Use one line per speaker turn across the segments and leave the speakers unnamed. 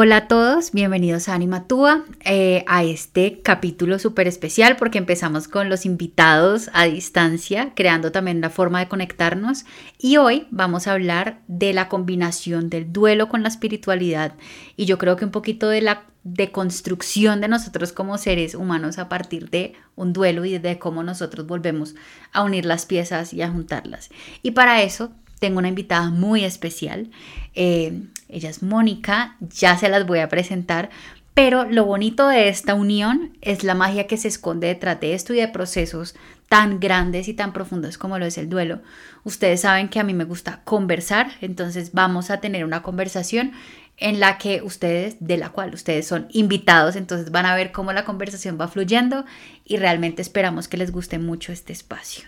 Hola a todos, bienvenidos a Anima Túa, eh, a este capítulo súper especial porque empezamos con los invitados a distancia, creando también la forma de conectarnos y hoy vamos a hablar de la combinación del duelo con la espiritualidad y yo creo que un poquito de la deconstrucción de nosotros como seres humanos a partir de un duelo y de cómo nosotros volvemos a unir las piezas y a juntarlas. Y para eso tengo una invitada muy especial. Eh, ella es Mónica, ya se las voy a presentar, pero lo bonito de esta unión es la magia que se esconde detrás de esto y de procesos tan grandes y tan profundos como lo es el duelo. Ustedes saben que a mí me gusta conversar, entonces vamos a tener una conversación en la que ustedes, de la cual ustedes son invitados, entonces van a ver cómo la conversación va fluyendo y realmente esperamos que les guste mucho este espacio.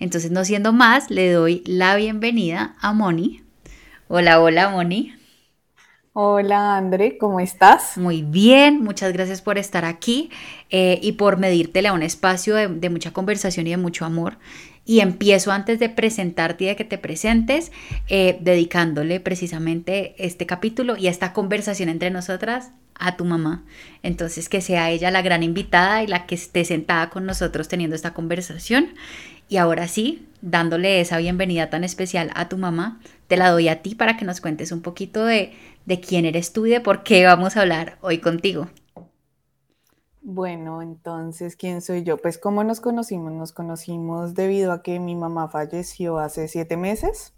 Entonces, no siendo más, le doy la bienvenida a Moni. Hola, hola, Moni.
Hola, André, ¿cómo estás?
Muy bien, muchas gracias por estar aquí eh, y por medírtele a un espacio de, mucha conversación y de mucho amor. Y empiezo antes de presentarte y de que te presentes, eh, dedicándole precisamente este capítulo y esta conversación entre nosotras a tu mamá. Entonces, que sea ella la gran invitada y la que esté sentada con nosotros teniendo esta conversación. Y ahora sí, dándole esa bienvenida tan especial a tu mamá, te la doy a ti para que nos cuentes un poquito de, de quién eres tú y de por qué vamos a hablar hoy contigo.
Bueno, entonces, ¿quién soy yo? Pues, ¿cómo nos conocimos? Nos conocimos debido a que mi mamá falleció hace siete meses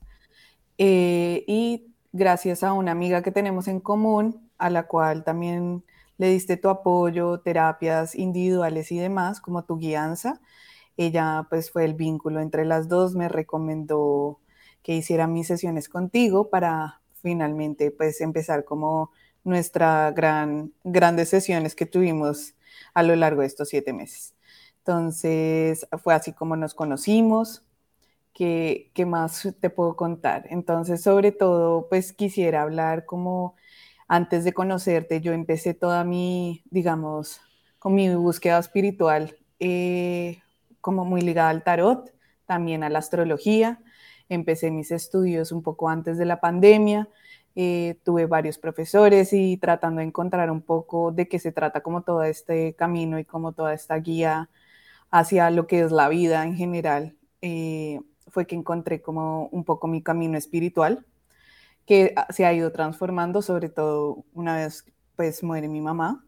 eh, y gracias a una amiga que tenemos en común, a la cual también le diste tu apoyo, terapias individuales y demás, como tu guianza. Ella pues fue el vínculo entre las dos, me recomendó que hiciera mis sesiones contigo para finalmente pues empezar como nuestra gran, grandes sesiones que tuvimos a lo largo de estos siete meses. Entonces fue así como nos conocimos. ¿Qué, ¿Qué más te puedo contar? Entonces, sobre todo, pues quisiera hablar como antes de conocerte, yo empecé toda mi, digamos, con mi búsqueda espiritual eh, como muy ligada al tarot, también a la astrología. Empecé mis estudios un poco antes de la pandemia. Eh, tuve varios profesores y tratando de encontrar un poco de qué se trata como todo este camino y como toda esta guía hacia lo que es la vida en general, eh, fue que encontré como un poco mi camino espiritual, que se ha ido transformando, sobre todo una vez pues muere mi mamá,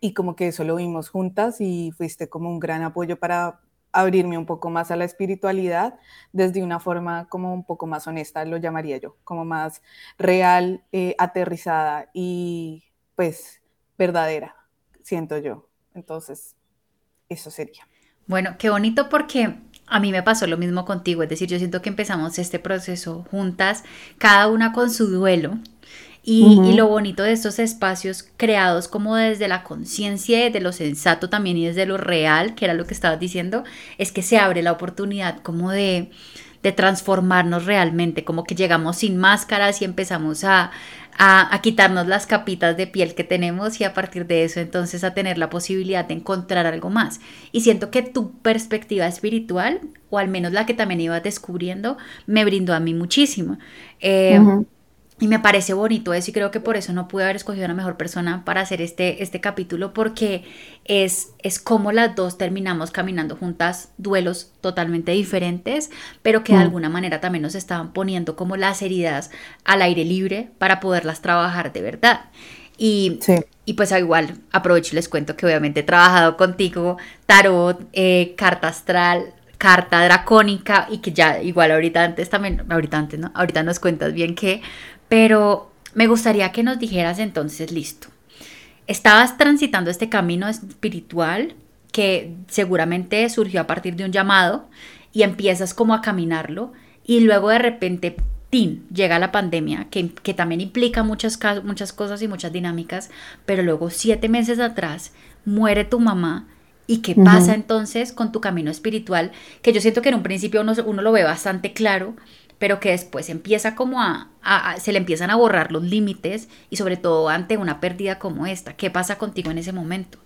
y como que eso lo vimos juntas y fuiste como un gran apoyo para abrirme un poco más a la espiritualidad desde una forma como un poco más honesta, lo llamaría yo, como más real, eh, aterrizada y pues verdadera, siento yo. Entonces, eso sería.
Bueno, qué bonito porque a mí me pasó lo mismo contigo, es decir, yo siento que empezamos este proceso juntas, cada una con su duelo, y, lo bonito de estos espacios creados como desde la conciencia, de lo sensato también y desde lo real, que era lo que estabas diciendo, es que se abre la oportunidad como de, de transformarnos realmente, como que llegamos sin máscaras y empezamos a, a, a, quitarnos las capitas de piel que tenemos y a partir de eso entonces a tener la posibilidad de encontrar algo más. Y siento que tu perspectiva espiritual, o al menos la que también ibas descubriendo, me brindó a mí muchísimo. Eh, y me parece bonito eso y creo que por eso no pude haber escogido una mejor persona para hacer este, este capítulo porque es, es como las dos terminamos caminando juntas duelos totalmente diferentes, pero que de mm. alguna manera también nos estaban poniendo como las heridas al aire libre para poderlas trabajar de verdad. Y, y pues igual aprovecho y les cuento que obviamente he trabajado contigo tarot, eh, carta astral, carta dracónica y que ya igual ahorita antes también, ahorita antes, ¿no? Ahorita nos cuentas bien que pero me gustaría que nos dijeras entonces, listo, estabas transitando este camino espiritual que seguramente surgió a partir de un llamado y empiezas como a caminarlo y luego de repente, ¡tin!, llega la pandemia que, que también implica muchas, muchas cosas y muchas dinámicas, pero luego siete meses atrás muere tu mamá ¿Y qué pasa entonces con tu camino espiritual? Que yo siento que en un principio uno, uno, lo ve bastante claro, pero que después empieza como a, se le empiezan a borrar los límites y sobre todo ante una pérdida como esta. ¿Qué pasa contigo en ese momento?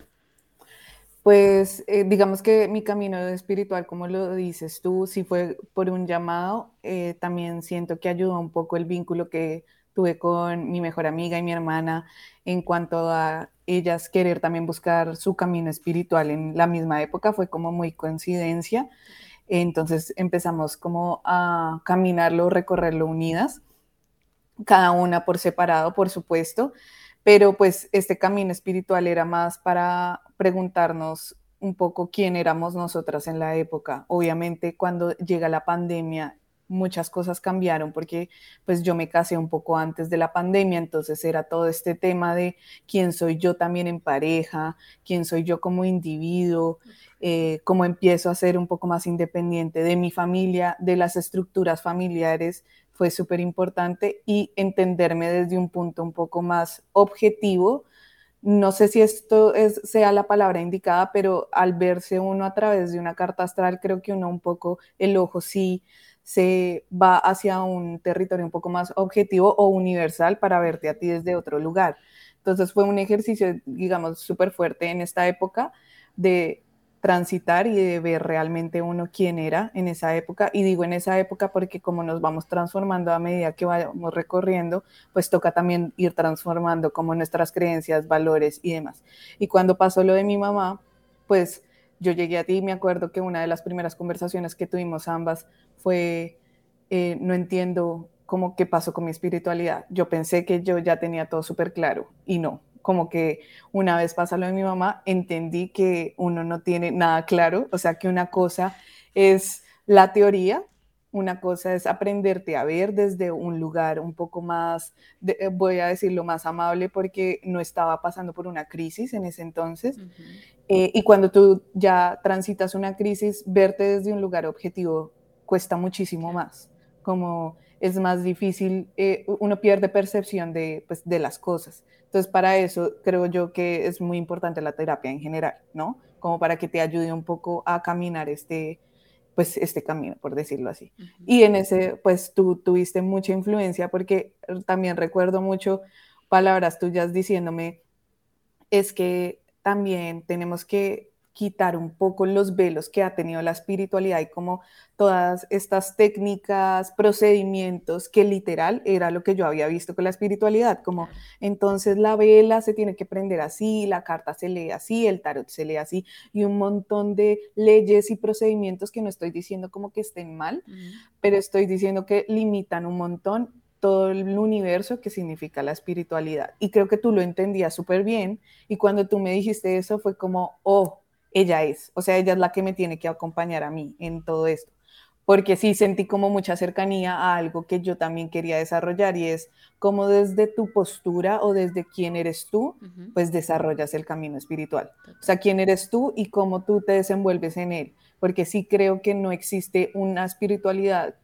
Pues eh, digamos que mi camino espiritual, como lo dices tú, si fue por un llamado, eh, también siento que ayuda un poco el vínculo que tuve con mi mejor amiga y mi hermana en cuanto a ellas querer también buscar su camino espiritual en la misma época, fue como muy coincidencia. Entonces empezamos como a caminarlo, recorrerlo unidas, cada una por separado, por supuesto, pero pues este camino espiritual era más para preguntarnos un poco quién éramos nosotras en la época. Obviamente cuando llega la pandemia muchas cosas cambiaron porque pues yo me casé un poco antes de la pandemia, entonces era todo este tema de quién soy yo también en pareja, quién soy yo como individuo, eh, cómo empiezo a ser un poco más independiente de mi familia, de las estructuras familiares, fue súper importante y entenderme desde un punto un poco más objetivo. No sé si esto es, sea la palabra indicada, pero al verse uno a través de una carta astral, creo que uno un poco, el ojo sí se va hacia un territorio un poco más objetivo o universal para verte a ti desde otro lugar. Entonces fue un ejercicio, digamos, súper fuerte en esta época de transitar y de ver realmente uno quién era en esa época. Y digo en esa época porque como nos vamos transformando a medida que vamos recorriendo, pues toca también ir transformando como nuestras creencias, valores y demás. Y cuando pasó lo de mi mamá, pues yo llegué a ti y me acuerdo que una de las primeras conversaciones que tuvimos ambas fue, eh, no entiendo cómo qué pasó con mi espiritualidad. Yo pensé que yo ya tenía todo súper claro y no. Como que una vez pasa lo de mi mamá, entendí que uno no tiene nada claro, o sea que una cosa es la teoría, una cosa es aprenderte a ver desde un lugar un poco más, eh, voy a decirlo más amable, porque no estaba pasando por una crisis en ese entonces. Eh, y cuando tú ya transitas una crisis, verte desde un lugar objetivo cuesta muchísimo más, como es más difícil, eh, uno pierde percepción de, pues, de las cosas. Entonces, para eso creo yo que es muy importante la terapia en general, ¿no? Como para que te ayude un poco a caminar este, pues, este camino, por decirlo así. Y en ese, pues tú tuviste mucha influencia porque también recuerdo mucho palabras tuyas diciéndome, es que también tenemos que quitar un poco los velos que ha tenido la espiritualidad y como todas estas técnicas, procedimientos, que literal era lo que yo había visto con la espiritualidad, como entonces la vela se tiene que prender así, la carta se lee así, el tarot se lee así, y un montón de leyes y procedimientos que no estoy diciendo como que estén mal, pero estoy diciendo que limitan un montón todo el universo que significa la espiritualidad. Y creo que tú lo entendías súper bien, y cuando tú me dijiste eso fue como, oh, ella es, o sea, ella es la que me tiene que acompañar a mí en todo esto, porque sí sentí como mucha cercanía a algo que yo también quería desarrollar y es como desde tu postura o desde quién eres tú, pues desarrollas el camino espiritual. O sea, quién eres tú y cómo tú te desenvuelves en él, porque sí creo que no existe una espiritualidad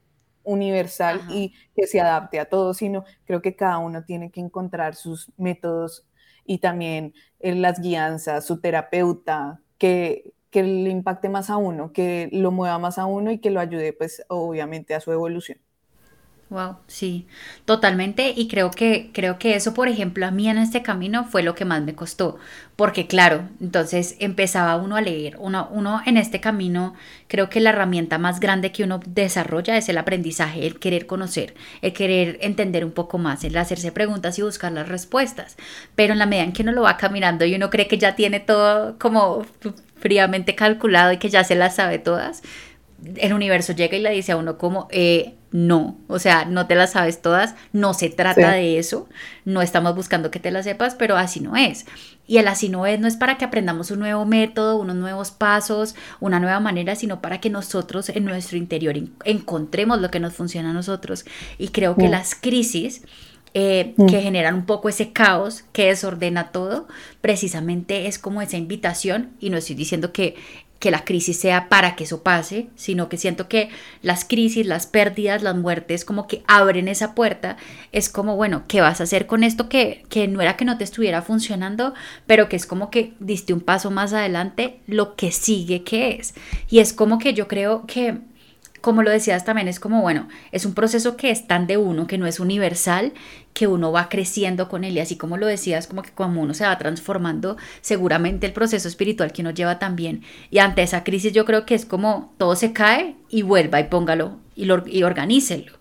universal y que se adapte a todo, sino creo que cada uno tiene que encontrar sus métodos y también en las guianzas, su terapeuta, que, que le impacte más a uno, que lo mueva más a uno y que lo ayude, pues, obviamente, a su evolución.
Wow, sí, totalmente. Y creo que, creo que eso, por ejemplo, a mí en este camino fue lo que más me costó. Porque claro, entonces empezaba uno a leer. Uno, uno en este camino, creo que la herramienta más grande que uno desarrolla es el aprendizaje, el querer conocer, el querer entender un poco más, el hacerse preguntas y buscar las respuestas. Pero en la medida en que uno lo va caminando y uno cree que ya tiene todo como fríamente calculado y que ya se las sabe todas, el universo llega y le dice a uno como, eh, no, o sea, no te las sabes todas, no se trata de eso, no estamos buscando que te las sepas, pero así no es. Y el así no es no es para que aprendamos un nuevo método, unos nuevos pasos, una nueva manera, sino para que nosotros en nuestro interior encontremos lo que nos funciona a nosotros. Y creo que las crisis... Eh, que generan un poco ese caos que desordena todo, precisamente es como esa invitación, y no estoy diciendo que que la crisis sea para que eso pase, sino que siento que las crisis, las pérdidas, las muertes, como que abren esa puerta. Es como, bueno, ¿qué vas a hacer con esto que, que no era que no te estuviera funcionando, pero que es como que diste un paso más adelante, lo que sigue que es? Y es como que yo creo que como lo decías también, es como, bueno, es un proceso que es tan de uno, que no es universal, que uno va creciendo con él. Y así como lo decías, como que como uno se va transformando, seguramente el proceso espiritual que uno lleva también. Y ante esa crisis yo creo que es como todo se cae y vuelva y póngalo y, lo, y organícelo.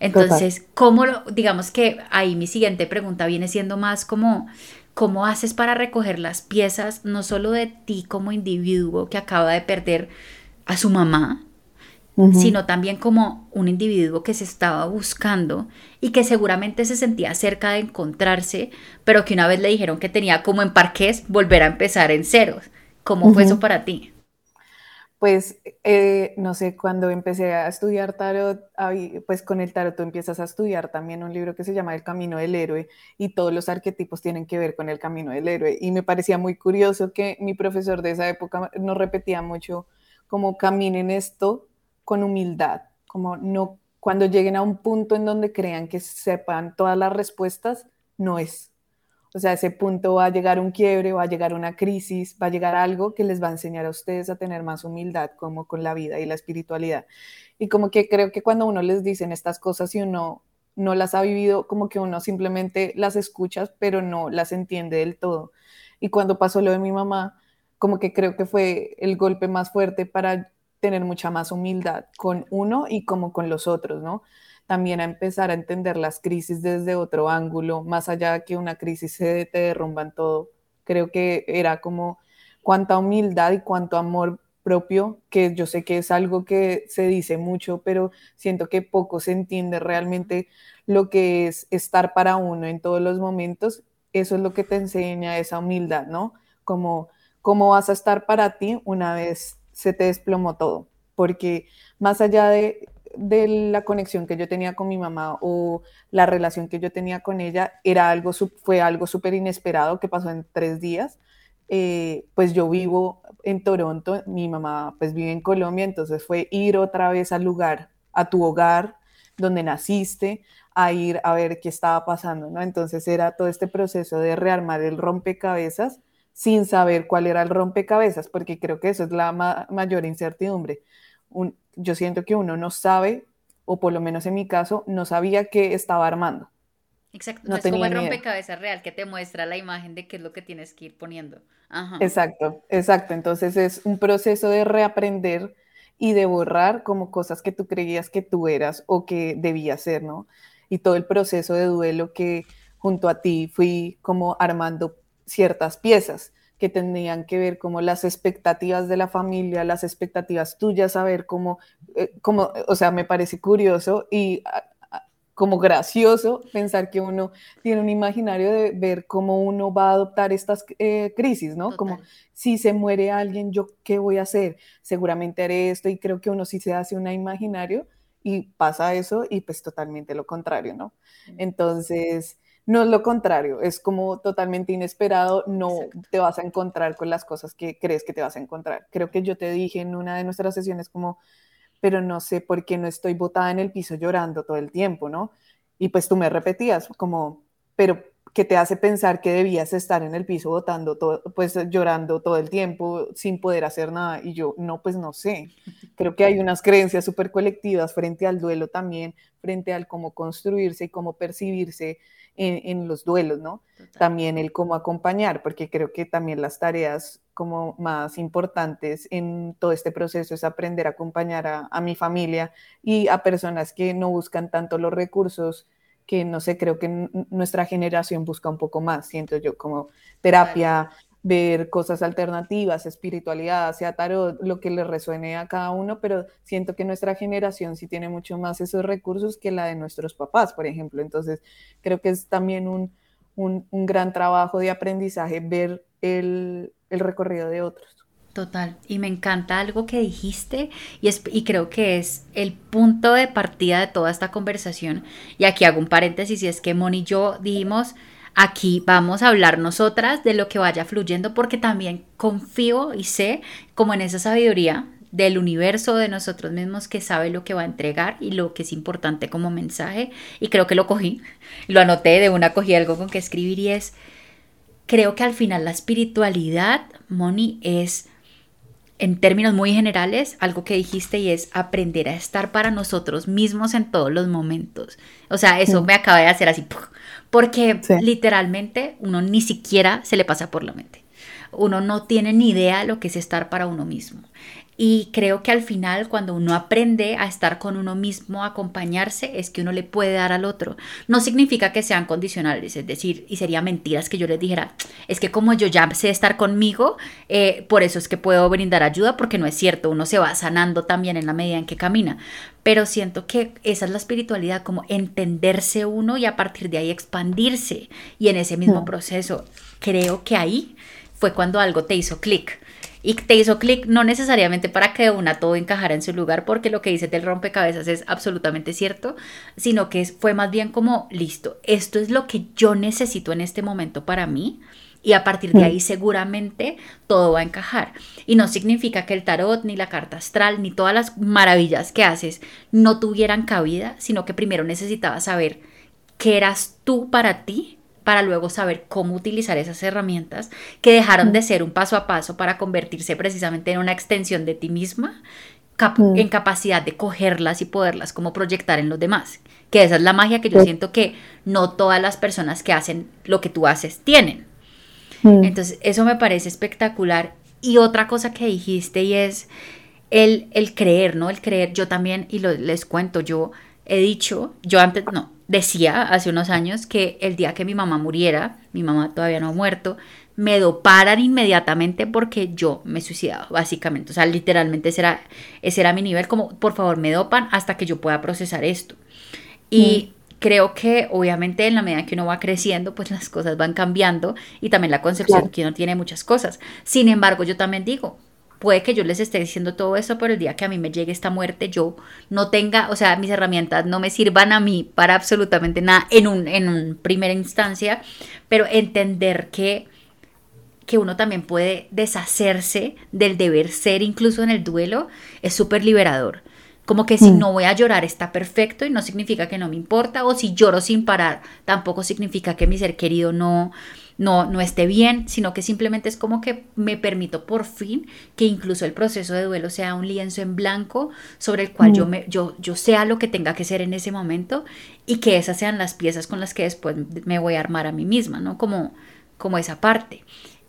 Entonces, ¿cómo, digamos que ahí mi siguiente pregunta viene siendo más como, ¿cómo haces para recoger las piezas, no solo de ti como individuo que acaba de perder a su mamá, sino también como un individuo que se estaba buscando y que seguramente se sentía cerca de encontrarse, pero que una vez le dijeron que tenía como en parques volver a empezar en ceros. ¿Cómo fue eso para ti?
Pues, eh, no sé, cuando empecé a estudiar tarot, pues con el tarot tú empiezas a estudiar también un libro que se llama El Camino del Héroe y todos los arquetipos tienen que ver con el Camino del Héroe. Y me parecía muy curioso que mi profesor de esa época nos repetía mucho como caminen esto con humildad, como no, cuando lleguen a un punto en donde crean que sepan todas las respuestas, no es. O sea, ese punto va a llegar un quiebre, va a llegar una crisis, va a llegar algo que les va a enseñar a ustedes a tener más humildad como con la vida y la espiritualidad. Y como que creo que cuando uno les dicen estas cosas y uno no las ha vivido, como que uno simplemente las escucha, pero no las entiende del todo. Y cuando pasó lo de mi mamá, como que creo que fue el golpe más fuerte para tener mucha más humildad con uno y como con los otros, ¿no? también a empezar a entender las crisis desde otro ángulo, más allá de que una crisis se te derrumban todo. Creo que era como cuánta humildad y cuánto amor propio, que yo sé que es algo que se dice mucho, pero siento que poco se entiende realmente lo que es estar para uno en todos los momentos. Eso es lo que te enseña esa humildad, ¿no? Como cómo vas a estar para ti una vez se te desplomó todo, porque más allá de de la conexión que yo tenía con mi mamá o la relación que yo tenía con ella era algo, fue algo súper inesperado que pasó en tres días. Eh, pues yo vivo en Toronto, mi mamá pues vive en Colombia, entonces fue ir otra vez al lugar, a tu hogar, donde naciste, a ir a ver qué estaba pasando, ¿no? Entonces era todo este proceso de rearmar el rompecabezas sin saber cuál era el rompecabezas, porque creo que eso es la mayor incertidumbre. Un, yo siento que uno no sabe, o por lo menos en mi caso, no sabía qué estaba armando.
Exacto, no, es como el rompecabezas real que te muestra la imagen de qué es lo que tienes que ir poniendo.
Exacto, exacto. Entonces es un proceso de reaprender y de borrar como cosas que tú creías que tú eras o que debías ser, ¿no? Y todo el proceso de duelo que junto a ti fui como armando ciertas piezas que tenían que ver como las expectativas de la familia, las expectativas tuyas, a ver cómo, eh, cómo o sea, me parece curioso y como gracioso pensar que uno tiene un imaginario de ver cómo uno va a adoptar estas eh, crisis, ¿no? Como si se muere alguien, yo qué voy a hacer, seguramente haré esto y creo que uno sí se hace un imaginario y pasa eso y pues totalmente lo contrario, ¿no? Entonces no es lo contrario, es como totalmente inesperado, no te vas a encontrar con las cosas que crees que te vas a encontrar. Creo que yo te dije en una de nuestras sesiones como, pero no sé por qué no estoy botada en el piso llorando todo el tiempo, ¿no? Y pues tú me repetías como, pero ¿qué te hace pensar que debías estar en el piso botando todo, pues llorando todo el tiempo sin poder hacer nada. Y yo, no, pues no sé. Creo que hay unas creencias súper colectivas frente al duelo también, frente al cómo construirse y cómo percibirse en, los duelos, ¿no? También el cómo acompañar, porque creo que también las tareas como más importantes en todo este proceso es aprender a acompañar a, mi familia y a personas que no buscan tanto los recursos que no sé, creo que nuestra generación busca un poco más, siento yo, como terapia, ver cosas alternativas, espiritualidad, sea tarot, lo que le resuene a cada uno, pero siento que nuestra generación sí tiene mucho más esos recursos que la de nuestros papás, por ejemplo. Entonces, creo que es también un, gran trabajo de aprendizaje ver el, recorrido de otros.
Total, y me encanta algo que dijiste y, es, y creo que es el punto de partida de toda esta conversación. Y aquí hago un paréntesis y es que Moni y yo dijimos, Aquí vamos a hablar nosotras de lo que vaya fluyendo porque también confío y sé como en esa sabiduría del universo de nosotros mismos que sabe lo que va a entregar y lo que es importante como mensaje. Y creo que lo cogí, lo anoté de una cogí algo con que escribir y es creo que al final la espiritualidad, Moni, es en términos muy generales, algo que dijiste y es aprender a estar para nosotros mismos en todos los momentos. O sea, eso me acaba de hacer así, porque literalmente uno ni siquiera se le pasa por la mente. Uno no tiene ni idea de lo que es estar para uno mismo. Y creo que al final, cuando uno aprende a estar con uno mismo, a acompañarse, es que uno le puede dar al otro. No significa que sean condicionales, es decir, y sería mentiras que yo les dijera, es que como yo ya sé estar conmigo, eh, por eso es que puedo brindar ayuda, porque no es cierto, uno se va sanando también en la medida en que camina. Pero siento que esa es la espiritualidad, como entenderse uno y a partir de ahí expandirse. Y en ese mismo proceso, creo que ahí fue cuando algo te hizo clic y te hizo clic no necesariamente para que una todo encajara en su lugar, porque lo que dice del rompecabezas es absolutamente cierto, sino que fue más bien como, listo, esto es lo que yo necesito en este momento para mí. Y a partir de mm. ahí seguramente todo va a encajar. Y no significa que el tarot, ni la carta astral, ni todas las maravillas que haces no tuvieran cabida, sino que primero necesitabas saber qué eras tú para ti para luego saber cómo utilizar esas herramientas que dejaron de ser un paso a paso para convertirse precisamente en una extensión de ti misma, en capacidad de cogerlas y poderlas como proyectar en los demás. Que esa es la magia que yo siento que no todas las personas que hacen lo que tú haces tienen. Entonces, eso me parece espectacular. Y otra cosa que dijiste y es el, el creer, ¿no? El creer, yo también, y lo, les cuento, yo he dicho, yo antes, no, decía hace unos años que el día que mi mamá muriera, mi mamá todavía no ha muerto, me doparan inmediatamente porque yo me suicidaba, básicamente. O sea, literalmente ese era, ese era mi nivel, como por favor me dopan hasta que yo pueda procesar esto. Y mm. creo que obviamente en la medida que uno va creciendo, pues las cosas van cambiando y también la concepción que uno tiene muchas cosas. Sin embargo, yo también digo, puede que yo les esté diciendo todo eso, pero el día que a mí me llegue esta muerte, yo no tenga, o sea, mis herramientas no me sirvan a mí para absolutamente nada en un, en un primera instancia, pero entender que, que uno también puede deshacerse del deber ser, incluso en el duelo, es súper liberador. Como que si mm. no voy a llorar está perfecto y no significa que no me importa, o si lloro sin parar, tampoco significa que mi ser querido no, no, no esté bien, sino que simplemente es como que me permito por fin que incluso el proceso de duelo sea un lienzo en blanco sobre el cual yo, mm. me, yo, yo sea lo que tenga que ser en ese momento y que esas sean las piezas con las que después me voy a armar a mí misma, ¿no? Como, como esa parte.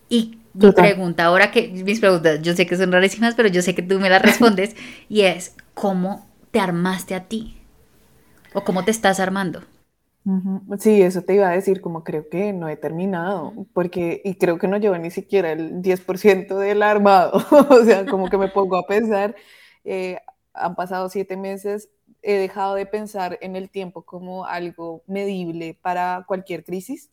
Y mi pregunta ahora que mis preguntas, yo sé que son rarísimas, pero yo sé que tú me las respondes y es, ¿cómo te armaste a ti? ¿O cómo te estás armando?
Sí, eso te iba a decir, como creo que no he terminado, porque, y creo que no llevo ni siquiera el 10% del armado, o sea, como que me pongo a pensar, eh, han pasado siete meses, he dejado de pensar en el tiempo como algo medible para cualquier crisis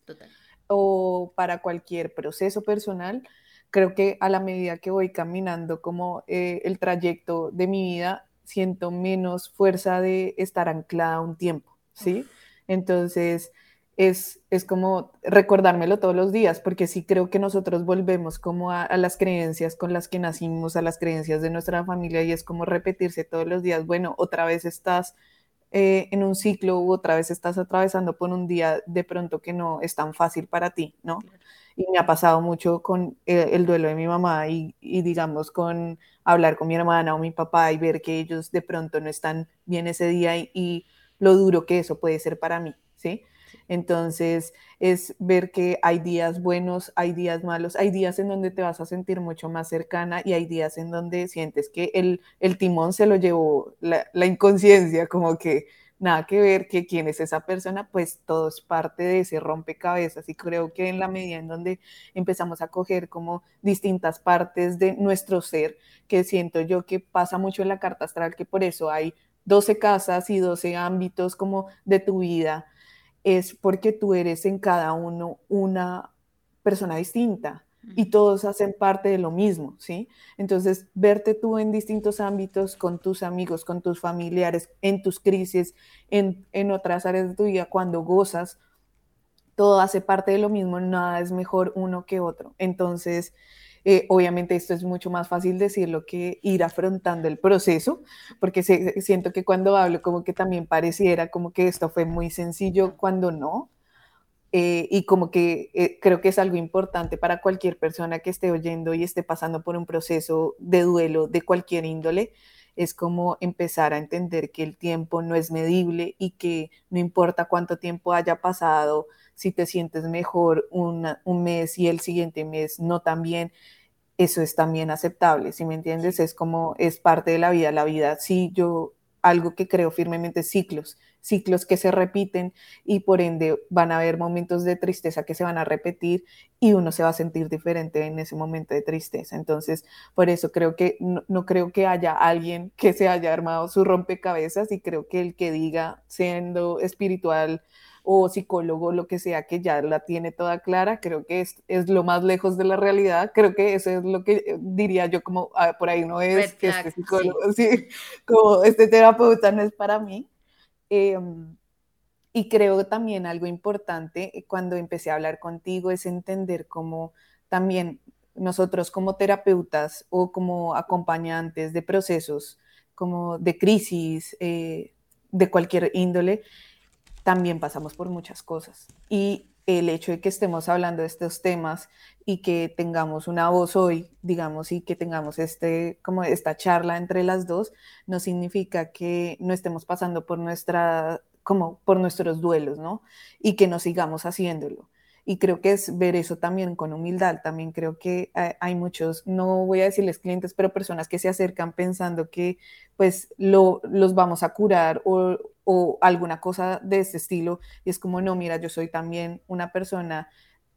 o para cualquier proceso personal. Creo que a la medida que voy caminando como eh, el trayecto de mi vida, siento menos fuerza de estar anclada un tiempo, ¿sí? Entonces, es, es, como recordármelo todos los días, porque sí creo que nosotros volvemos como a, las creencias con las que nacimos, a las creencias de nuestra familia, y es como repetirse todos los días, bueno, otra vez estás eh, en un ciclo u otra vez estás atravesando por un día de pronto que no es tan fácil para ti, ¿no? Y me ha pasado mucho con eh, el, duelo de mi mamá y, digamos con hablar con mi hermana o mi papá y ver que ellos de pronto no están bien ese día y lo duro que eso puede ser para mí, ¿sí? Entonces, es ver que hay días buenos, hay días malos, hay días en donde te vas a sentir mucho más cercana y hay días en donde sientes que el, el timón se lo llevó la, la, inconsciencia, como que nada que ver que quién es esa persona, pues todo es parte de ese rompecabezas y creo que en la medida en donde empezamos a coger como distintas partes de nuestro ser, que siento yo que pasa mucho en la carta astral, que por eso hay 12 casas y 12 ámbitos como de tu vida, es porque tú eres en cada uno una persona distinta y todos hacen parte de lo mismo, ¿sí? Entonces, verte tú en distintos ámbitos con tus amigos, con tus familiares, en tus crisis, en, en otras áreas de tu vida, cuando gozas, todo hace parte de lo mismo, nada es mejor uno que otro. Entonces, eh, obviamente esto es mucho más fácil decirlo que ir afrontando el proceso, porque siento que cuando hablo como que también pareciera como que esto fue muy sencillo cuando no. Eh, y como que eh, creo que es algo importante para cualquier persona que esté oyendo y esté pasando por un proceso de duelo de cualquier índole, es como empezar a entender que el tiempo no es medible y que no importa cuánto tiempo haya pasado, si te sientes mejor un mes y el siguiente mes no tan bien, eso es también aceptable, si me entiendes, es como, es parte de la vida, la vida, sí, yo, algo que creo firmemente, ciclos, ciclos que se repiten y por ende van a haber momentos de tristeza que se van a repetir y uno se va a sentir diferente en ese momento de tristeza. Entonces, por eso creo que no, no creo que haya alguien que se haya armado su rompecabezas y creo que el que diga siendo espiritual, o psicólogo, lo que sea, que ya la tiene toda clara, creo que es, es lo más lejos de la realidad, creo que eso es lo que eh, diría yo como, ah, por ahí no es, que este psicólogo, sí. como este terapeuta no es para mí. Em, y creo también algo importante eh, cuando empecé a hablar contigo es entender cómo también nosotros como terapeutas o como acompañantes de procesos, como de crisis, eh, de cualquier índole, también pasamos por muchas cosas. Y el hecho de que estemos hablando de estos temas y que tengamos una voz hoy, digamos, y que tengamos este, como esta charla entre las dos, no significa que no estemos pasando por nuestra, como por nuestros duelos, ¿no? Y que no sigamos haciéndolo. Y creo que es ver eso también con humildad. También creo que hay muchos, no voy a decirles clientes, pero personas que se acercan pensando que pues lo, los vamos a curar o, o alguna cosa de ese estilo. Y es como, no, mira, yo soy también una persona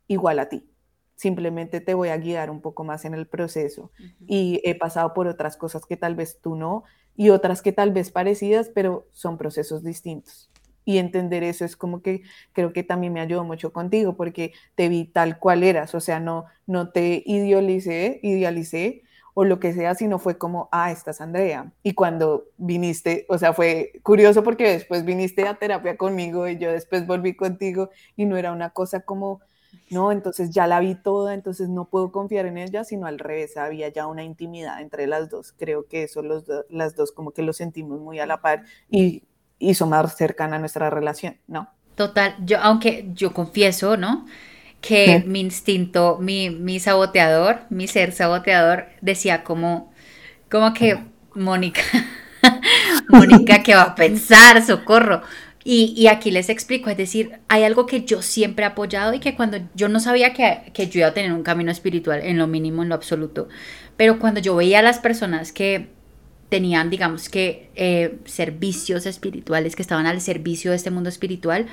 igual a ti. Simplemente te voy a guiar un poco más en el proceso. Y he pasado por otras cosas que tal vez tú no y otras que tal vez parecidas, pero son procesos distintos. Y entender eso es como que creo que también me ayudó mucho contigo porque te vi tal cual eras, o sea, no, no te idealicé, idealicé, o lo que sea, sino fue como, ah, estás Andrea. Y cuando viniste, o sea, fue curioso porque después viniste a terapia conmigo y yo después volví contigo y no era una cosa como, no, entonces ya la vi toda, entonces no puedo confiar en ella, sino al revés, había ya una intimidad entre las dos. Creo que eso los las dos como que lo sentimos muy a la par y hizo más cercana nuestra relación, ¿no?
Total, yo aunque yo confieso, ¿no? que mi instinto, mi, mi, saboteador, mi ser saboteador, decía como, como que, Mónica, Mónica, ¿qué va a pensar? Socorro. Y, y, aquí les explico, es decir, hay algo que yo siempre he apoyado y que cuando yo no sabía que, que yo iba a tener un camino espiritual, en lo mínimo, en lo absoluto, pero cuando yo veía a las personas que tenían, digamos que, eh, servicios espirituales, que estaban al servicio de este mundo espiritual,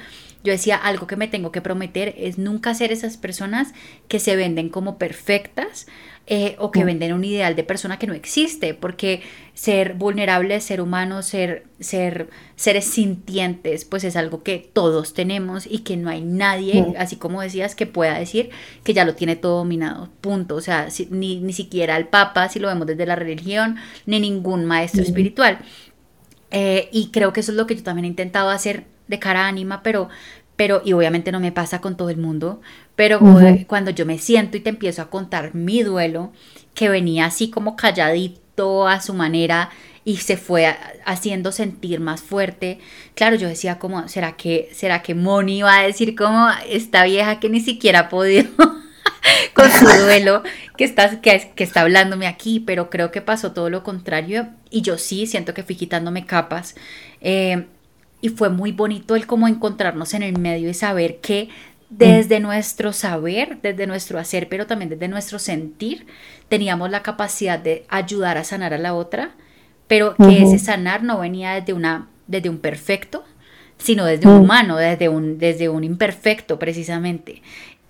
yo decía, algo que me tengo que prometer es nunca ser esas personas que se venden como perfectas eh, o que mm. venden un ideal de persona que no existe, porque ser vulnerable, ser humano, ser, ser seres sintientes, pues es algo que todos tenemos y que no hay nadie, mm. así como decías, que pueda decir que ya lo tiene todo dominado, punto. O sea, ni, ni siquiera el Papa, si lo vemos desde la religión, ni ningún maestro mm. espiritual. Eh, y creo que eso es lo que yo también he intentado hacer de cara a Anima, pero, pero, y obviamente no me pasa con todo el mundo, pero cuando yo me siento y te empiezo a contar mi duelo, que venía así como calladito a su manera y se fue haciendo sentir más fuerte. Claro, yo decía como, ¿será que, será que Moni va a decir como esta vieja que ni siquiera ha podido con su duelo que está, que, que está hablándome aquí? Pero creo que pasó todo lo contrario y yo sí siento que fui quitándome capas. Eh, y fue muy bonito el como encontrarnos en el medio y saber que desde nuestro saber, desde nuestro hacer, pero también desde nuestro sentir, teníamos la capacidad de ayudar a sanar a la otra, pero que ese sanar no venía desde, una, desde un perfecto, sino desde un humano, desde un, desde un imperfecto precisamente.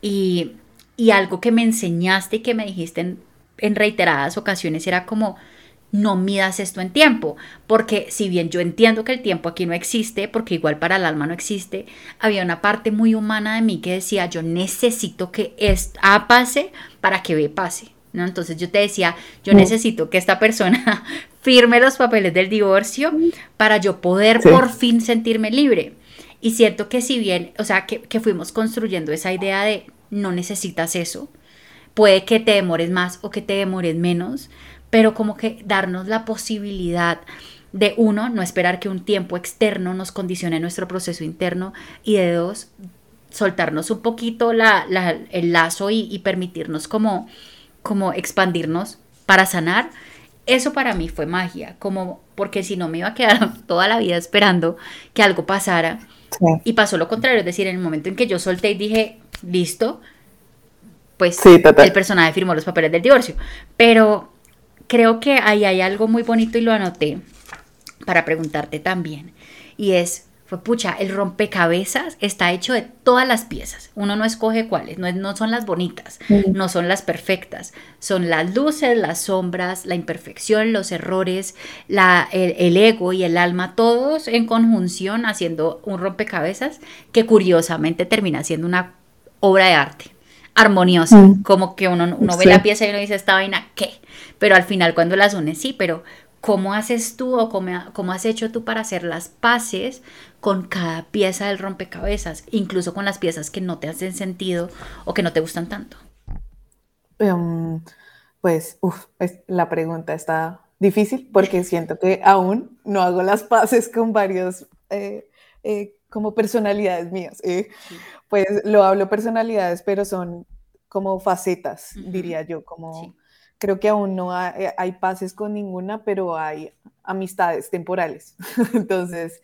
Y, y algo que me enseñaste y que me dijiste en, en reiteradas ocasiones era como, no midas esto en tiempo, porque si bien yo entiendo que el tiempo aquí no existe, porque igual para el alma no existe, había una parte muy humana de mí que decía, yo necesito que A pase para que B pase. ¿no? Entonces yo te decía, yo necesito que esta persona firme los papeles del divorcio para yo poder por fin sentirme libre. Y cierto que si bien, o sea, que, que fuimos construyendo esa idea de no necesitas eso, puede que te demores más o que te demores menos, pero como que darnos la posibilidad de uno, no esperar que un tiempo externo nos condicione nuestro proceso interno y de dos, soltarnos un poquito la, el lazo y, permitirnos como, como expandirnos para sanar. Eso para mí fue magia, como porque si no me iba a quedar toda la vida esperando que algo pasara. Y pasó lo contrario, es decir, en el momento en que yo solté y dije, listo, pues el personaje firmó los papeles del divorcio. Pero creo que ahí hay algo muy bonito y lo anoté para preguntarte también. Y es, fue pucha, el rompecabezas está hecho de todas las piezas. Uno no escoge cuáles, no, no son las bonitas, no son las perfectas, son las luces, las sombras, la imperfección, los errores, la, el, ego y el alma, todos en conjunción haciendo un rompecabezas que curiosamente termina siendo una obra de arte armoniosa, mm. como que uno, uno ve la pieza y uno dice, esta vaina, ¿qué? Pero al final cuando las unes, sí, pero ¿cómo haces tú o cómo, cómo has hecho tú para hacer las paces con cada pieza del rompecabezas, incluso con las piezas que no te hacen sentido o que no te gustan tanto?
Em, pues, uff, la pregunta está difícil porque siento que aún no hago las paces con varios eh, eh, como personalidades mías. Eh. Pues lo hablo personalidades, pero son como facetas, diría yo, como creo que aún no hay, hay, pases con ninguna, pero hay amistades temporales. Entonces,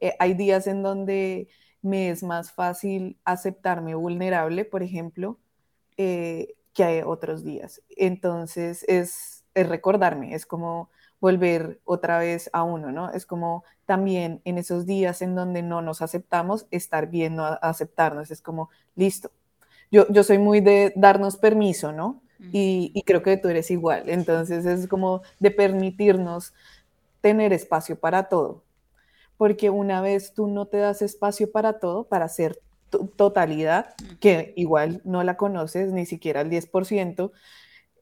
eh, hay días en donde me es más fácil aceptarme vulnerable, por ejemplo, eh, que hay otros días. Entonces, es, es recordarme, es como volver otra vez a uno, ¿no? Es como también en esos días en donde no nos aceptamos, estar bien, no aceptarnos, es como, listo. Yo, yo soy muy de darnos permiso, ¿no? Y, y, creo que tú eres igual. Entonces es como de permitirnos tener espacio para todo. Porque una vez tú no te das espacio para todo, para ser totalidad, que igual no la conoces ni siquiera al 10%,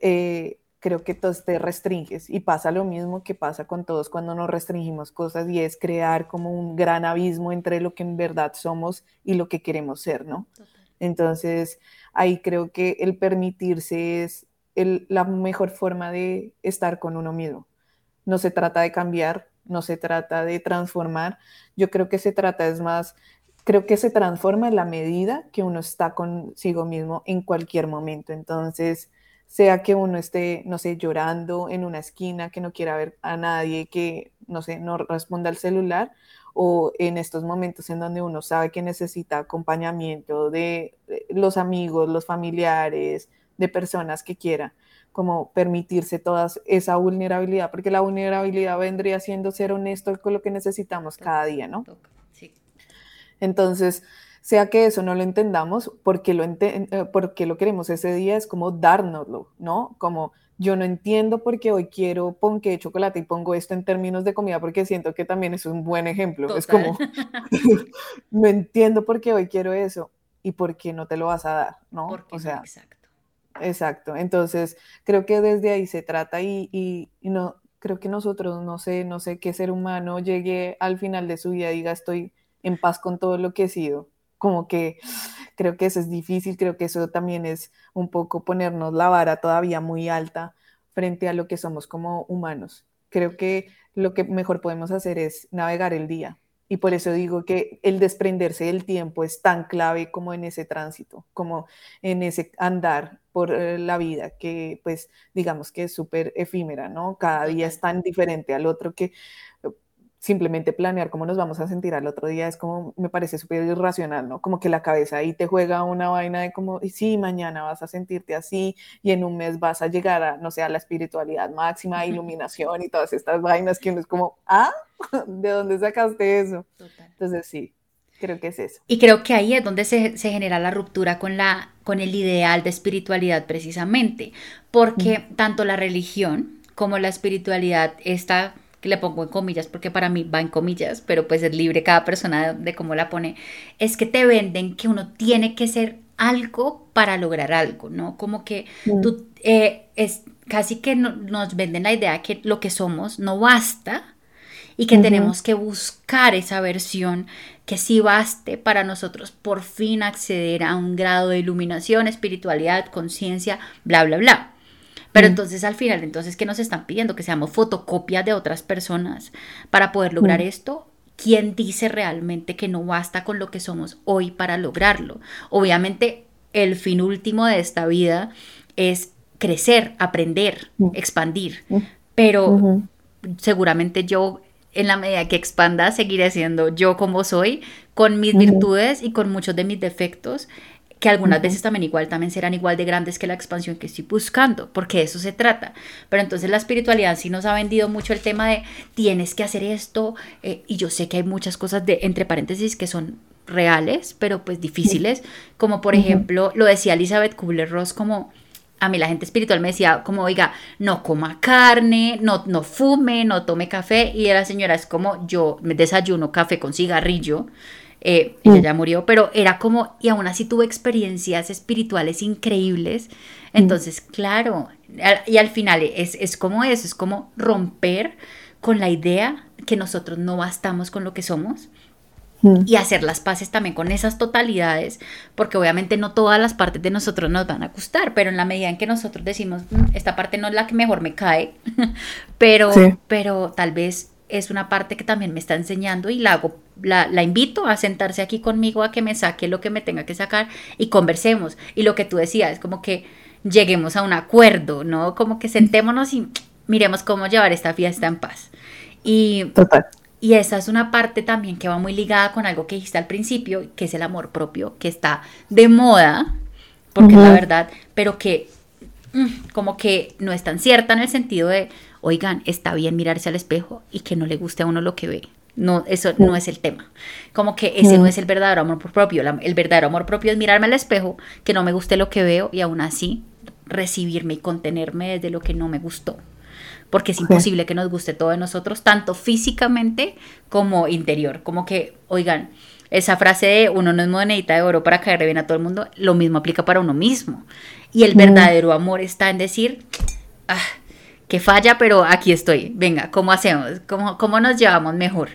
eh, creo que todos te restringes y pasa lo mismo que pasa con todos cuando nos restringimos cosas y es crear como un gran abismo entre lo que en verdad somos y lo que queremos ser, ¿no? Entonces, ahí creo que el permitirse es la mejor forma de estar con uno mismo. No se trata de cambiar, no se trata de transformar, yo creo que se trata es más, creo que se transforma en la medida que uno está consigo mismo en cualquier momento. Entonces, sea que uno esté, no sé, llorando en una esquina, que no quiera ver a nadie, que, no sé, no responda al celular, o en estos momentos en donde uno sabe que necesita acompañamiento de los amigos, los familiares, de personas que quiera, como permitirse toda esa vulnerabilidad, porque la vulnerabilidad vendría siendo ser honesto con lo que necesitamos cada día, ¿no? Sí. Entonces, sea que eso no lo entendamos, porque lo, eh, porque lo queremos ese día, es como dárnoslo, ¿no? Como yo no entiendo por qué hoy quiero ponque de chocolate y pongo esto en términos de comida, porque siento que también es un buen ejemplo. Es como, no entiendo por qué hoy quiero eso y por qué no te lo vas a dar, ¿no? o sea, exacto. Exacto. Entonces, creo que desde ahí se trata y, y, y, no, creo que nosotros, no sé, no sé qué ser humano llegue al final de su vida y diga estoy en paz con todo lo que he sido como que creo que eso es difícil, creo que eso también es un poco ponernos la vara todavía muy alta frente a lo que somos como humanos. Creo que lo que mejor podemos hacer es navegar el día. Y por eso digo que el desprenderse del tiempo es tan clave como en ese tránsito, como en ese andar por eh, la vida, que pues digamos que es súper efímera, ¿no? Cada día es tan diferente al otro que simplemente planear cómo nos vamos a sentir al otro día es como, me parece súper irracional, ¿no? Como que la cabeza ahí te juega una vaina de como, sí, mañana vas a sentirte así y en un mes vas a llegar a, no sé, a la espiritualidad máxima, iluminación y todas estas vainas que uno es como, ah, ¿de dónde sacaste eso? Entonces sí, creo que es eso.
Y creo que ahí es donde se, se genera la ruptura con, la, con el ideal de espiritualidad precisamente, porque mm. tanto la religión como la espiritualidad está que le pongo en comillas porque para mí va en comillas, pero pues es libre cada persona de, cómo la pone, es que te venden que uno tiene que ser algo para lograr algo, ¿no? Como que tú, eh, es casi que nos venden la idea que lo que somos no basta y que tenemos que buscar esa versión que sí baste para nosotros por fin acceder a un grado de iluminación, espiritualidad, conciencia, bla, bla, bla. Pero mm. entonces al final, entonces, ¿qué nos están pidiendo? Que seamos fotocopias de otras personas para poder lograr mm. esto. ¿Quién dice realmente que no basta con lo que somos hoy para lograrlo? Obviamente, el fin último de esta vida es crecer, aprender, mm. expandir. Pero seguramente yo, en la medida que expanda, seguiré siendo yo como soy, con mis virtudes y con muchos de mis defectos que algunas veces también igual también serán igual de grandes que la expansión que estoy buscando, porque de eso se trata. Pero entonces la espiritualidad sí nos ha vendido mucho el tema de tienes que hacer esto, eh, y yo sé que hay muchas cosas de, entre paréntesis, que son reales, pero pues difíciles, como por ejemplo, lo decía Elizabeth Kubler-Ross, como a mí la gente espiritual me decía como, oiga, no coma carne, no, no fume, no tome café, y la señora es como, yo me desayuno café con cigarrillo, eh, ella ya murió, pero era como, y aún así tuve experiencias espirituales increíbles, entonces, claro, y al final es, es como eso, es como romper con la idea que nosotros no bastamos con lo que somos y hacer las paces también con esas totalidades, porque obviamente no todas las partes de nosotros nos van a gustar, pero en la medida en que nosotros decimos, mm, esta parte no es la que mejor me cae, pero, pero tal vez es una parte que también me está enseñando y la hago, la, la, invito a sentarse aquí conmigo a que me saque lo que me tenga que sacar y conversemos. Y lo que tú decías, es como que lleguemos a un acuerdo, ¿no? Como que sentémonos y miremos cómo llevar esta fiesta en paz. Y, Total. Y esa es una parte también que va muy ligada con algo que dijiste al principio, que es el amor propio, que está de moda, porque es la verdad, pero que mm, como que no es tan cierta en el sentido de, oigan, está bien mirarse al espejo y que no le guste a uno lo que ve. No, eso no es el tema. Como que ese no es el verdadero amor propio. el verdadero amor propio es mirarme al espejo, que no me guste lo que veo y aún así recibirme y contenerme desde lo que no me gustó porque es imposible que nos guste todo de nosotros, tanto físicamente como interior. Como que, oigan, esa frase de uno no es monedita de oro para caerle bien a todo el mundo, lo mismo aplica para uno mismo. Y el verdadero amor está en decir, ah, que falla, pero aquí estoy. Venga, ¿cómo hacemos? ¿Cómo, cómo nos llevamos mejor?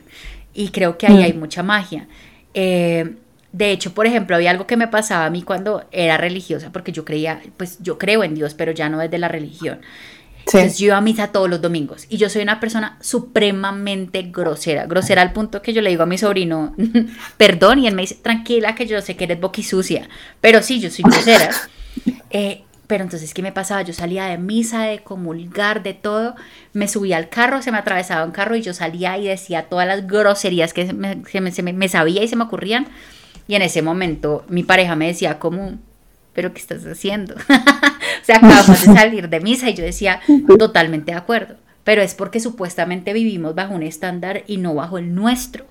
Y creo que ahí hay mucha magia. Eh, de hecho, por ejemplo, había algo que me pasaba a mí cuando era religiosa, porque yo creía, pues yo creo en Dios, pero ya no desde la religión. Entonces yo iba a misa todos los domingos y yo soy una persona supremamente grosera, grosera al punto que yo le digo a mi sobrino, perdón, y él me dice, tranquila que yo sé que eres boquisucia, pero sí, yo soy grosera. Eh, pero entonces, ¿qué me pasaba? Yo salía de misa, de comulgar, de todo, me subía al carro, se me atravesaba un carro y yo salía y decía todas las groserías que me, me sabía y se me ocurrían. Y en ese momento mi pareja me decía como, pero ¿qué estás haciendo? o sea, acabamos de salir de misa y yo decía, totalmente de acuerdo, pero es porque supuestamente vivimos bajo un estándar y no bajo el nuestro.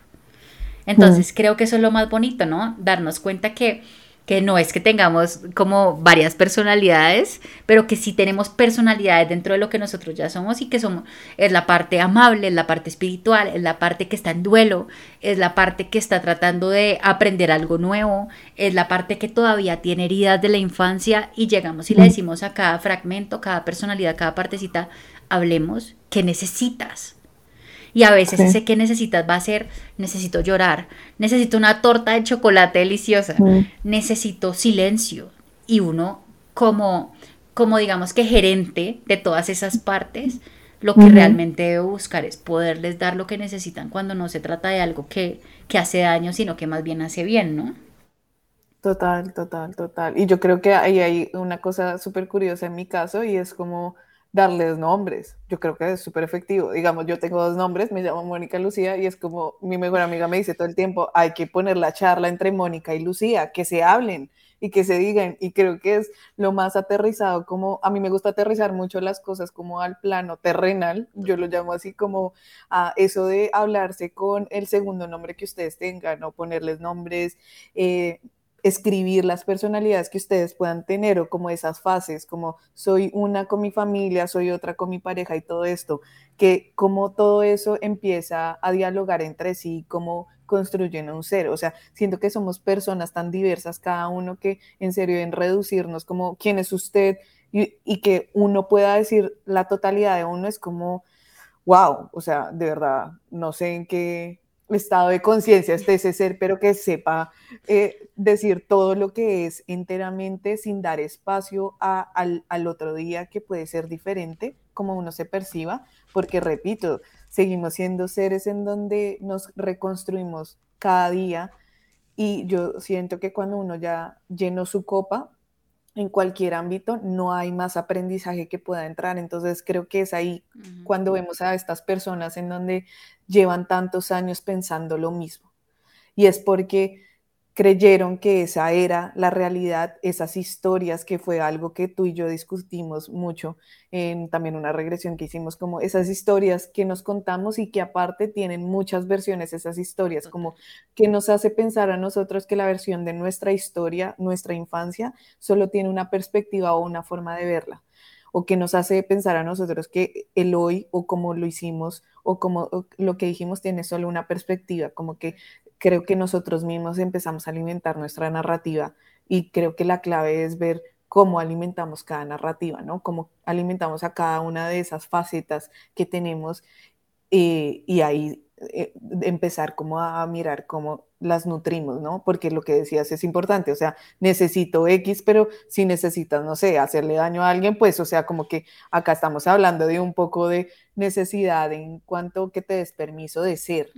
Entonces creo que eso es lo más bonito, ¿no? Darnos cuenta que que no es que tengamos como varias personalidades, pero que sí tenemos personalidades dentro de lo que nosotros ya somos y que somos, es la parte amable, es la parte espiritual, es la parte que está en duelo, es la parte que está tratando de aprender algo nuevo, es la parte que todavía tiene heridas de la infancia y llegamos y le decimos a cada fragmento, cada personalidad, cada partecita, hablemos, ¿qué necesitas? Y a veces ese que necesitas va a ser, necesito llorar, necesito una torta de chocolate deliciosa, necesito silencio. Y uno como, como digamos que gerente de todas esas partes, lo que realmente debe buscar es poderles dar lo que necesitan cuando no se trata de algo que, que hace daño, sino que más bien hace bien, ¿no?
Total, total, total. Y yo creo que ahí hay una cosa súper curiosa en mi caso y es como darles nombres. Yo creo que es súper efectivo. Digamos, yo tengo dos nombres, me llamo Mónica Lucía y es como mi mejor amiga me dice todo el tiempo, hay que poner la charla entre Mónica y Lucía, que se hablen y que se digan. Y creo que es lo más aterrizado, como a mí me gusta aterrizar mucho las cosas como al plano terrenal, yo lo llamo así como a eso de hablarse con el segundo nombre que ustedes tengan o ponerles nombres. Eh, escribir las personalidades que ustedes puedan tener o como esas fases, como soy una con mi familia, soy otra con mi pareja y todo esto, que como todo eso empieza a dialogar entre sí, como construyen un ser. O sea, siento que somos personas tan diversas cada uno que en serio en reducirnos como quién es usted y, y que uno pueda decir la totalidad de uno es como, wow, o sea, de verdad, no sé en qué estado de conciencia esté ese ser, pero que sepa eh, decir todo lo que es enteramente sin dar espacio al, al, otro día que puede ser diferente, como uno se perciba, porque repito, seguimos siendo seres en donde nos reconstruimos cada día y yo siento que cuando uno ya llenó su copa, en cualquier ámbito, no hay más aprendizaje que pueda entrar. Entonces creo que es ahí cuando vemos a estas personas en donde llevan tantos años pensando lo mismo. Y es porque creyeron que esa era la realidad, esas historias, que fue algo que tú y yo discutimos mucho en también una regresión que hicimos, como esas historias que nos contamos y que aparte tienen muchas versiones, esas historias, como que nos hace pensar a nosotros que la versión de nuestra historia, nuestra infancia, solo tiene una perspectiva o una forma de verla o que nos hace pensar a nosotros que el hoy o como lo hicimos o como lo que dijimos tiene solo una perspectiva, como que creo que nosotros mismos empezamos a alimentar nuestra narrativa y creo que la clave es ver cómo alimentamos cada narrativa, ¿no? Cómo alimentamos a cada una de esas facetas que tenemos eh, y ahí eh, empezar como a mirar cómo las nutrimos, ¿no? Porque lo que decías es importante, o sea, necesito X, pero si necesitas, no sé, hacerle daño a alguien, pues, o sea, como que acá estamos hablando de un poco de necesidad en cuanto que te des permiso de ser,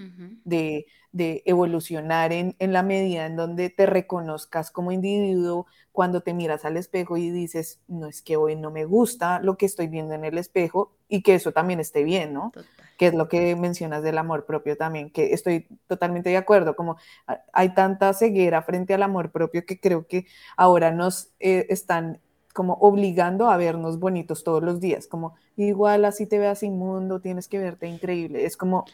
de, de, evolucionar en, en la medida en donde te reconozcas como individuo, cuando te miras al espejo y dices, no es que hoy no me gusta lo que estoy viendo en el espejo y que eso también esté bien, ¿no? Que es lo que mencionas del amor propio también, que estoy totalmente de acuerdo, como hay tanta ceguera frente al amor propio que creo que ahora nos eh, están como obligando a vernos bonitos todos los días, como igual así te veas inmundo, tienes que verte increíble, es como,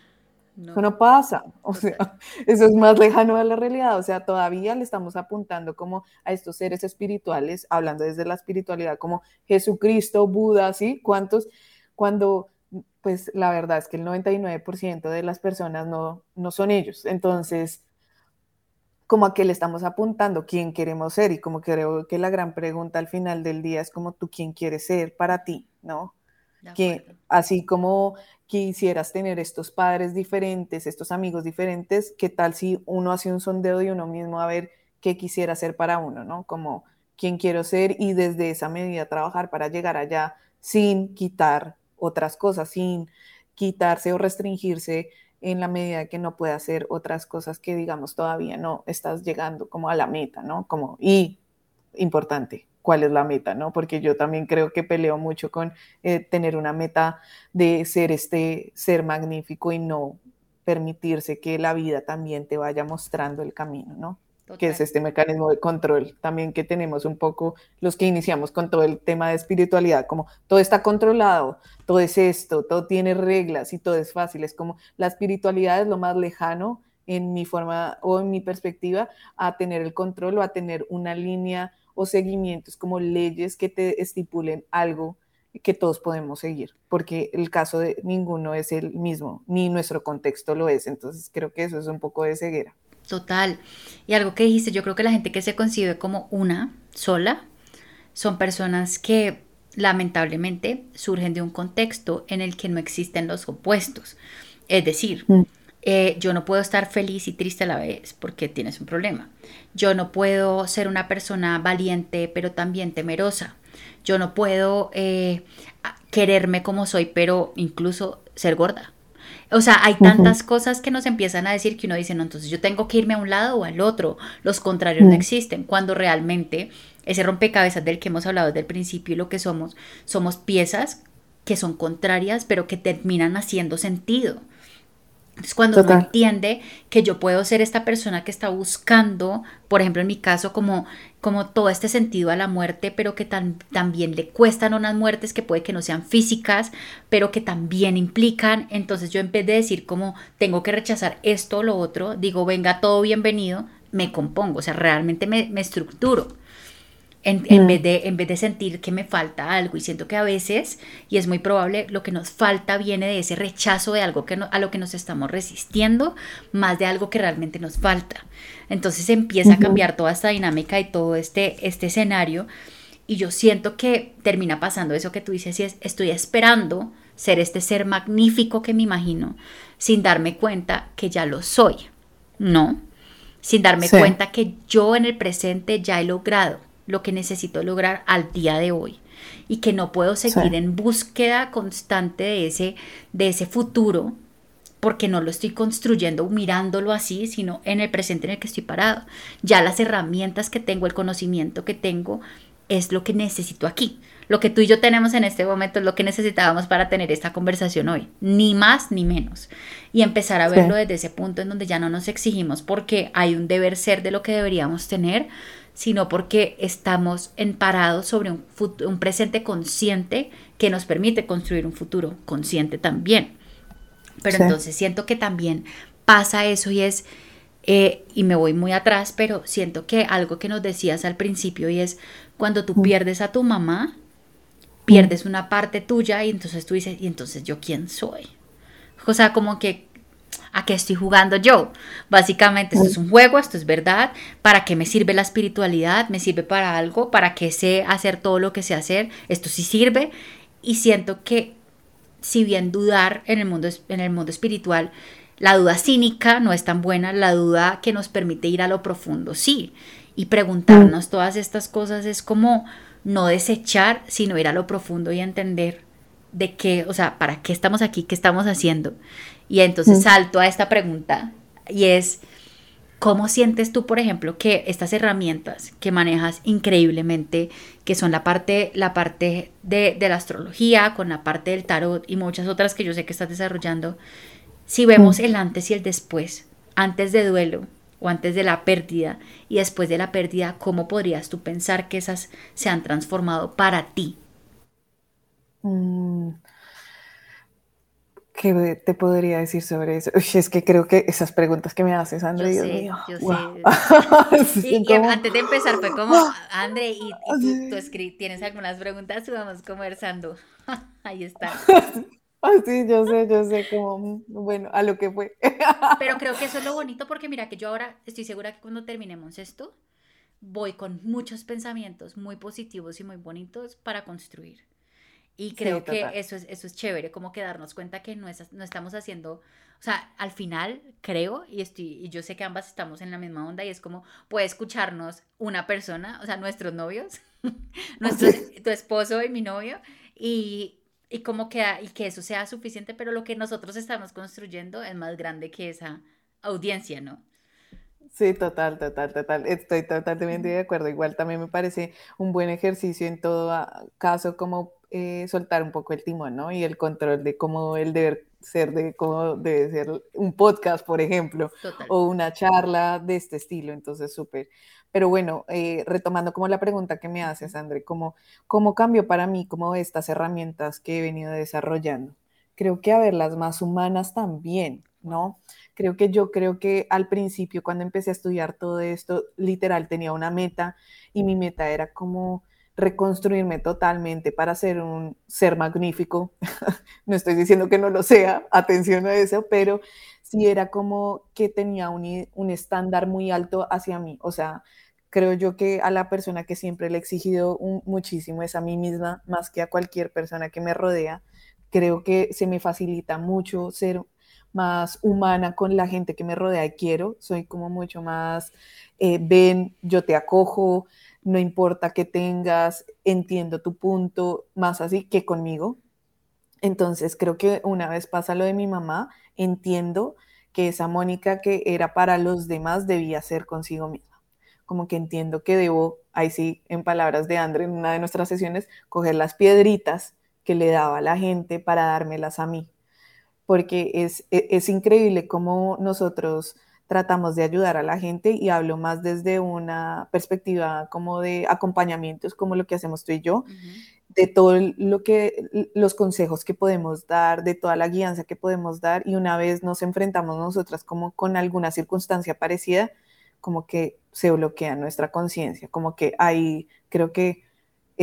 no. eso no pasa, o sea, eso es más lejano a la realidad, o sea, todavía le estamos apuntando como a estos seres espirituales, hablando desde la espiritualidad, como Jesucristo, Buda, ¿sí? ¿Cuántos? Cuando pues la verdad es que el 99% de las personas no, no son ellos. Entonces, como a qué le estamos apuntando, quién queremos ser y como creo que la gran pregunta al final del día es como tú quién quieres ser para ti, ¿no? Que así como quisieras tener estos padres diferentes, estos amigos diferentes, ¿qué tal si uno hace un sondeo de uno mismo a ver qué quisiera ser para uno, ¿no? Como quién quiero ser y desde esa medida trabajar para llegar allá sin quitar otras cosas, sin quitarse o restringirse en la medida que no pueda hacer otras cosas que digamos todavía no estás llegando como a la meta, ¿no? Como, y importante, ¿cuál es la meta, no? Porque yo también creo que peleo mucho con eh, tener una meta de ser este ser magnífico y no permitirse que la vida también te vaya mostrando el camino, ¿no? Que es este mecanismo de control también que tenemos un poco los que iniciamos con todo el tema de espiritualidad, como todo está controlado, todo es esto, todo tiene reglas y todo es fácil, es como la espiritualidad es lo más lejano en mi forma o en mi perspectiva a tener el control o a tener una línea o seguimientos como leyes que te estipulen algo que todos podemos seguir, porque el caso de ninguno es el mismo, ni nuestro contexto lo es, entonces creo que eso es un poco de ceguera.
Total. Y algo que dijiste, yo creo que la gente que se concibe como una sola son personas que lamentablemente surgen de un contexto en el que no existen los opuestos. Es decir, mm. eh, yo no puedo estar feliz y triste a la vez porque tienes un problema. Yo no puedo ser una persona valiente pero también temerosa. Yo no puedo eh, quererme como soy pero incluso ser gorda. O sea, hay tantas cosas que nos empiezan a decir que uno dice, no, entonces yo tengo que irme a un lado o al otro. Los contrarios no existen, cuando realmente ese rompecabezas del que hemos hablado desde el principio y lo que somos, somos piezas que son contrarias, pero que terminan haciendo sentido. Entonces, cuando uno entiende que yo puedo ser esta persona que está buscando, por ejemplo, en mi caso, como, como todo este sentido a la muerte, pero que también le cuestan unas muertes que puede que no sean físicas, pero que también implican, entonces yo en vez de decir como tengo que rechazar esto o lo otro, digo, venga, todo bienvenido, me compongo, o sea, realmente me, me estructuro. En, mm. vez de, en vez de sentir que me falta algo y siento que a veces, y es muy probable, lo que nos falta viene de ese rechazo de algo que a lo que nos estamos resistiendo, más de algo que realmente nos falta. Entonces empieza a cambiar toda esta dinámica y todo este, este escenario y yo siento que termina pasando eso que tú dices y es, estoy esperando ser este ser magnífico que me imagino, sin darme cuenta que ya lo soy, ¿no? Sin darme cuenta que yo en el presente ya he logrado lo que necesito lograr al día de hoy y que no puedo seguir en búsqueda constante de ese, de ese futuro porque no lo estoy construyendo mirándolo así, sino en el presente en el que estoy parado. Ya las herramientas que tengo, el conocimiento que tengo, es lo que necesito aquí. Lo que tú y yo tenemos en este momento es lo que necesitábamos para tener esta conversación hoy, ni más ni menos. Y empezar a verlo desde ese punto en donde ya no nos exigimos porque hay un deber ser de lo que deberíamos tener, sino porque estamos parados sobre un, un presente consciente que nos permite construir un futuro consciente también. Pero entonces siento que también pasa eso y es, eh, y me voy muy atrás, pero siento que algo que nos decías al principio y es cuando tú pierdes a tu mamá, pierdes una parte tuya y entonces tú dices, ¿y entonces yo quién soy? O sea, como que, ¿a qué estoy jugando yo? Básicamente, esto es un juego, esto es verdad. ¿Para qué me sirve la espiritualidad? ¿Me sirve para algo? ¿Para qué sé hacer todo lo que sé hacer? Esto sí sirve. Y siento que, si bien dudar en el mundo, en el mundo espiritual, la duda cínica no es tan buena, la duda que nos permite ir a lo profundo, sí. Y preguntarnos todas estas cosas es como no desechar, sino ir a lo profundo y entender de qué, o sea, para qué estamos aquí, qué estamos haciendo. Y entonces mm. salto a esta pregunta y es, ¿cómo sientes tú, por ejemplo, que estas herramientas que manejas increíblemente, que son la parte, la parte de, de la astrología, con la parte del tarot y muchas otras que yo sé que estás desarrollando, si vemos mm. el antes y el después, antes de duelo, o antes de la pérdida y después de la pérdida, ¿cómo podrías tú pensar que esas se han transformado para ti?
Mm, ¿Qué te podría decir sobre eso? es que creo que esas preguntas que me haces, André, Dios mío. Yo
sé. y, antes de empezar fue como, André, ¿y, tú, tienes algunas preguntas? Vamos conversando. Ahí está.
Ah, sí, yo sé, yo sé, como, mm, bueno, a lo que fue.
Pero creo que eso es lo bonito porque mira que yo ahora estoy segura que cuando terminemos esto, voy con muchos pensamientos muy positivos y muy bonitos para construir. Y creo que eso es, eso es chévere, como que darnos cuenta que no, es, no estamos haciendo, o sea, al final creo, y, estoy, y yo sé que ambas estamos en la misma onda, y es como puede escucharnos una persona, o sea, nuestros novios, nuestro, tu esposo y mi novio, y, y como que, y que eso sea suficiente, pero lo que nosotros estamos construyendo es más grande que esa audiencia, ¿no?
Sí, total, total, total. Estoy totalmente de acuerdo. Igual también me parece un buen ejercicio en todo caso como eh, soltar un poco el timón, ¿no? Y el control de cómo el deber ser, de cómo debe ser un podcast, por ejemplo, o una charla de este estilo. Entonces, súper. Pero bueno, eh, retomando como la pregunta que me haces, André, ¿cómo, ¿cómo cambió para mí como estas herramientas que he venido desarrollando? Creo que a ver las más humanas también, ¿no? Creo que yo creo que al principio, cuando empecé a estudiar todo esto, literal tenía una meta y mi meta era como reconstruirme totalmente para ser un ser magnífico. no estoy diciendo que no lo sea, atención a eso, pero sí era como que tenía un, un estándar muy alto hacia mí. O sea, creo yo que a la persona que siempre le he exigido muchísimo es a mí misma, más que a cualquier persona que me rodea. Creo que se me facilita mucho ser más humana con la gente que me rodea y quiero. Soy como mucho más, eh, ven, yo te acojo, no importa que tengas, entiendo tu punto, más así que conmigo. Entonces creo que una vez pasa lo de mi mamá, entiendo que esa Mónica que era para los demás debía ser consigo misma como que entiendo que debo, ahí sí, en palabras de André, en una de nuestras sesiones, coger las piedritas que le daba la gente para dármelas a mí. Porque es, e, es, increíble cómo nosotros tratamos de ayudar a la gente y hablo más desde una perspectiva como de acompañamientos, como lo que hacemos tú y yo, de todo lo que, los consejos que podemos dar, de toda la guianza que podemos dar y una vez nos enfrentamos nosotras como con alguna circunstancia parecida, como que se bloquea nuestra conciencia, como que ahí creo que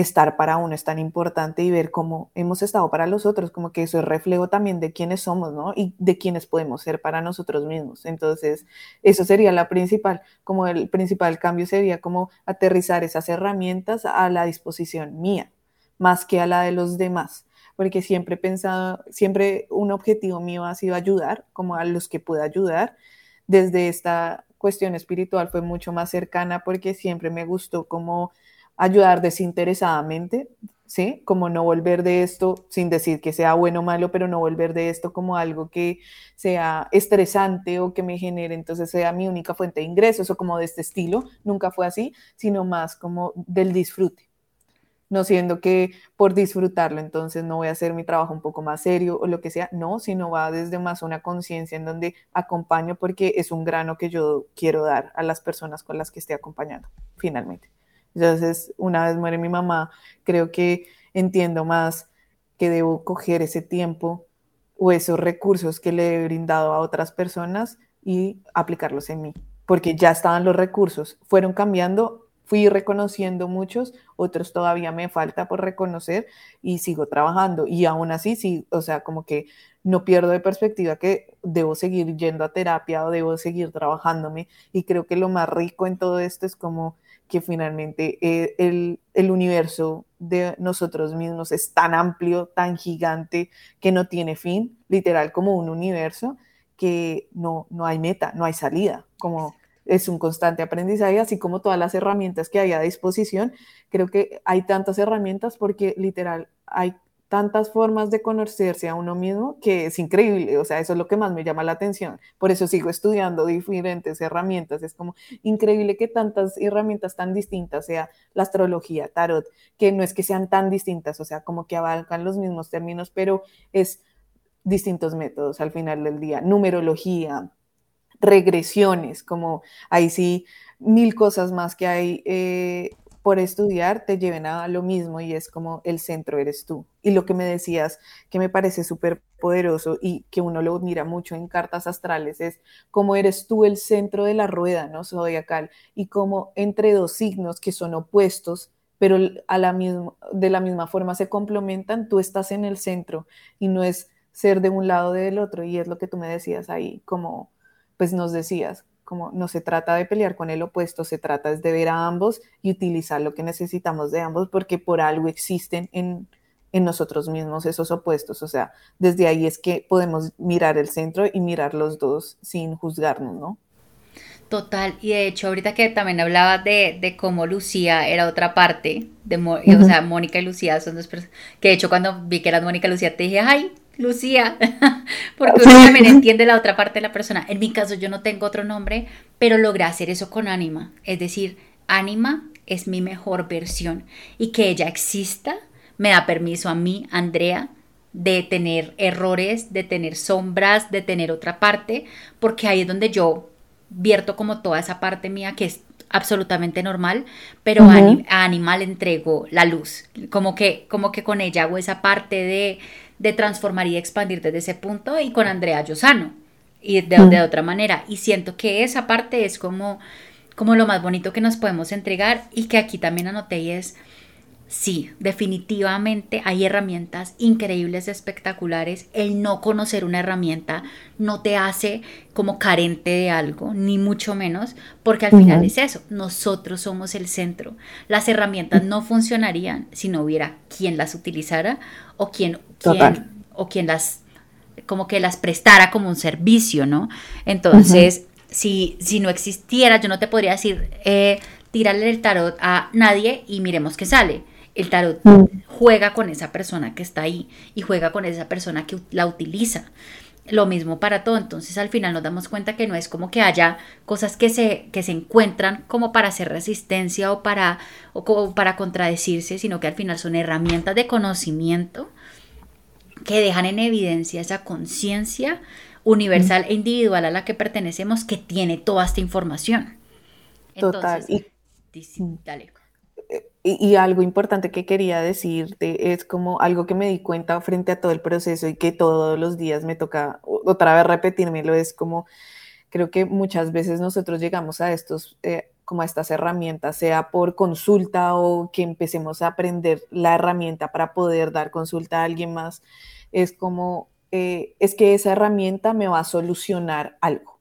estar para uno es tan importante y ver cómo hemos estado para los otros, como que eso es reflejo también de quiénes somos, ¿no? Y de quiénes podemos ser para nosotros mismos. Entonces, eso sería la principal, como el principal cambio sería como aterrizar esas herramientas a la disposición mía, más que a la de los demás porque siempre he pensado, siempre un objetivo mío ha sido ayudar, como a los que pueda ayudar, desde esta cuestión espiritual fue mucho más cercana porque siempre me gustó como ayudar desinteresadamente, ¿sí? Como no volver de esto, sin decir que sea bueno o malo, pero no volver de esto como algo que sea estresante o que me genere, entonces sea mi única fuente de ingresos o como de este estilo, nunca fue así, sino más como del disfrute. no siendo que por disfrutarlo, entonces no voy a hacer mi trabajo un poco más serio o lo que sea, no, sino va desde más una conciencia en donde acompaño porque es un grano que yo quiero dar a las personas con las que esté acompañando, finalmente. Entonces, una vez muere mi mamá, creo que entiendo más que debo coger ese tiempo o esos recursos que le he brindado a otras personas y aplicarlos en mí, porque ya estaban los recursos, fueron cambiando fui reconociendo muchos, otros todavía me falta por reconocer y sigo trabajando. Y aún así, sí, o sea, como que no pierdo de perspectiva que debo seguir yendo a terapia o debo seguir trabajándome. Y creo que lo más rico en todo esto es como que finalmente eh, el, el, universo de nosotros mismos es tan amplio, tan gigante, que no tiene fin, literal como un universo que no, no hay meta, no hay salida, como es un constante aprendizaje, así como todas las herramientas que hay a disposición. Creo que hay tantas herramientas porque literal hay tantas formas de conocerse a uno mismo que es increíble, o sea, eso es lo que más me llama la atención. Por eso sigo estudiando diferentes herramientas, es como increíble que tantas herramientas tan distintas, sea la astrología, tarot, que no es que sean tan distintas, o sea, como que abarcan los mismos términos, pero es distintos métodos al final del día, numerología, regresiones, como ahí sí mil cosas más que hay eh, por estudiar te lleven a lo mismo y es como el centro eres tú. Y lo que me decías que me parece súper poderoso y que uno lo mira mucho en cartas astrales es cómo eres tú el centro de la rueda, ¿no? Zodiacal y cómo entre dos signos que son opuestos pero a la misma, de la misma forma se complementan, tú estás en el centro y no es ser de un lado o del otro y es lo que tú me decías ahí, como pues nos decías, como no se trata de pelear con el opuesto, se trata de ver a ambos y utilizar lo que necesitamos de ambos porque por algo existen en, en nosotros mismos esos opuestos. O sea, desde ahí es que podemos mirar el centro y mirar los dos sin juzgarnos, ¿no?
Total, y de hecho ahorita que también hablaba de, de cómo Lucía era otra parte, de, o sea, Mónica y Lucía son dos personas, que de hecho cuando vi que eras Mónica y Lucía te dije, ay, Lucía, porque uno también entiende la otra parte de la persona. En mi caso yo no tengo otro nombre, pero logré hacer eso con Ánima. Es decir, Ánima es mi mejor versión. Y que ella exista me da permiso a mí, Andrea, de tener errores, de tener sombras, de tener otra parte, porque ahí es donde yo vierto como toda esa parte mía que es absolutamente normal, pero a, Ánima le entrego la luz, como que, como que con ella hago esa parte de de transformar y expandir desde ese punto y con Andrea Yosano y de, de, otra manera. Y siento que esa parte es como, como lo más bonito que nos podemos entregar y que aquí también anoté y es Sí, definitivamente hay herramientas increíbles, espectaculares. El no conocer una herramienta no te hace como carente de algo, ni mucho menos, porque al final es eso, nosotros somos el centro. Las herramientas no funcionarían si no hubiera quien las utilizara o quien, o quien las como que las prestara como un servicio, ¿no? Entonces, si, si no existiera, yo no te podría decir, eh, tírale el tarot a nadie y miremos qué sale el tarot mm. juega con esa persona que está ahí y juega con esa persona que la utiliza. Lo mismo para todo, entonces al final nos damos cuenta que no es como que haya cosas que se, que se encuentran como para hacer resistencia o para, o para contradecirse, sino que al final son herramientas de conocimiento que dejan en evidencia esa conciencia universal e individual a la que pertenecemos que tiene toda esta información.
Total. y, dale y, algo importante que quería decirte es como algo que me di cuenta frente a todo el proceso y que todos los días me toca otra vez repetírmelo, es como creo que muchas veces nosotros llegamos a estos, eh, como a estas herramientas, sea por consulta o que empecemos a aprender la herramienta para poder dar consulta a alguien más, es como, eh, es que esa herramienta me va a solucionar algo.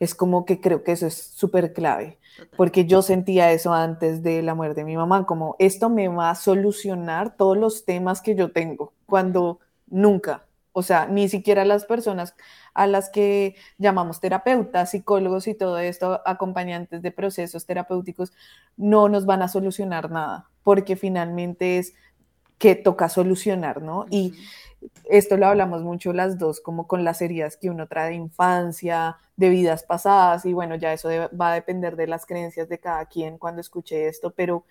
Es como que creo que eso es súper clave porque yo sentía eso antes de la muerte de mi mamá, como esto me va a solucionar todos los temas que yo tengo, cuando nunca, o sea, ni siquiera las personas a las que llamamos terapeutas, psicólogos y todo esto, acompañantes de procesos terapéuticos, no nos van a solucionar nada, porque finalmente es que toca solucionar, ¿no? Y esto lo hablamos mucho las dos, como con las heridas que uno trae de infancia, de vidas pasadas, y bueno, ya eso va a depender de las creencias de cada quien cuando escuche esto, pero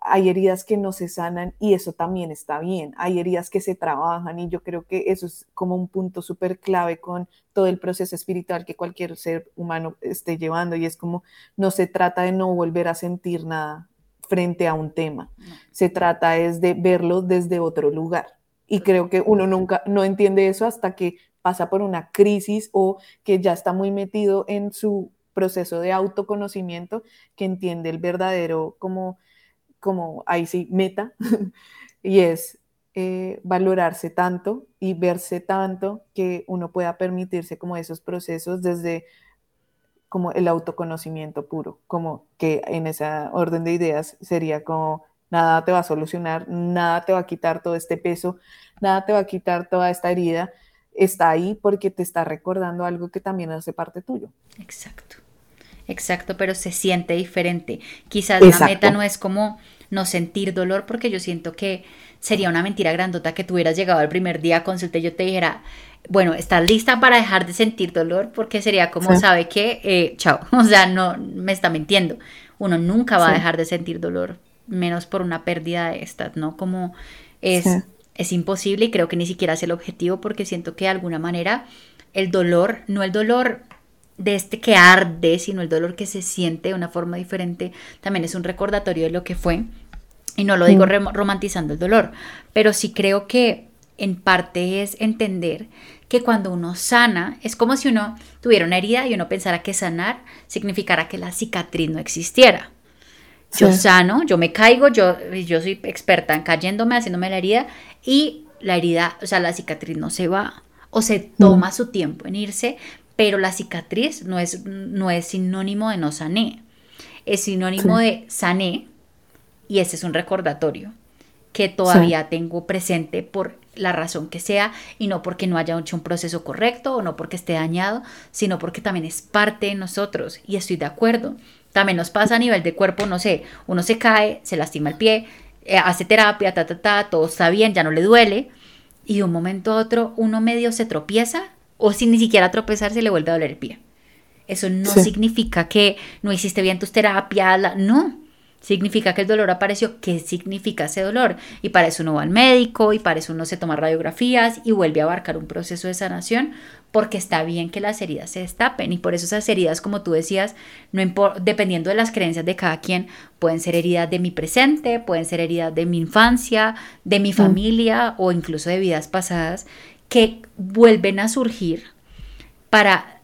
hay heridas que no se sanan y eso también está bien. Hay heridas que se trabajan y yo creo que eso es como un punto súper clave con todo el proceso espiritual que cualquier ser humano esté llevando y es como no se trata de no volver a sentir nada frente a un tema, se trata es de verlo desde otro lugar. Y creo que uno nunca no entiende eso hasta que pasa por una crisis o que ya está muy metido en su proceso de autoconocimiento, que entiende el verdadero como como ahí sí, meta, y es eh, valorarse tanto y verse tanto que uno pueda permitirse como esos procesos desde como el autoconocimiento puro, como que en esa orden de ideas sería como nada te va a solucionar, nada te va a quitar todo este peso, nada te va a quitar toda esta herida, está ahí porque te está recordando algo que también hace parte tuyo.
Exacto. Exacto, pero se siente diferente. Quizás la meta no es como no sentir dolor, porque yo siento que sería una mentira grandota que tú hubieras llegado al primer día a consulta y yo te dijera, bueno, ¿estás lista para dejar de sentir dolor? Porque sería como, ¿sabe qué? Eh, chao, o sea, no, me está mintiendo. Uno nunca va a dejar de sentir dolor, menos por una pérdida de estas, ¿no? Como es, es imposible y creo que ni siquiera es el objetivo porque siento que de alguna manera el dolor, no el dolor de este que arde, sino el dolor que se siente de una forma diferente, también es un recordatorio de lo que fue. Y no lo digo mm. romantizando el dolor, pero sí creo que en parte es entender que cuando uno sana, es como si uno tuviera una herida y uno pensara que sanar significara que la cicatriz no existiera. Yo sano, yo me caigo, yo, yo soy experta en cayéndome, haciéndome la herida y la herida, o sea, la cicatriz no se va o se toma mm. su tiempo en irse, pero la cicatriz no es, no es sinónimo de no sané, es sinónimo de sané y ese es un recordatorio que todavía tengo presente por la razón que sea y no porque no haya hecho un proceso correcto o no porque esté dañado, sino porque también es parte de nosotros y estoy de acuerdo. También nos pasa a nivel de cuerpo, no sé, uno se cae, se lastima el pie, eh, hace terapia, ta, ta, ta, todo está bien, ya no le duele y de un momento a otro uno medio se tropieza o sin ni siquiera tropezar se le vuelve a doler el pie. Eso no significa que no hiciste bien tus terapias, no. Significa que el dolor apareció. ¿Qué significa ese dolor? Y para eso uno va al médico y para eso uno se toma radiografías y vuelve a abarcar un proceso de sanación porque está bien que las heridas se destapen y por eso esas heridas, como tú decías, no dependiendo de las creencias de cada quien, pueden ser heridas de mi presente, pueden ser heridas de mi infancia, de mi mm. familia o incluso de vidas pasadas que vuelven a surgir para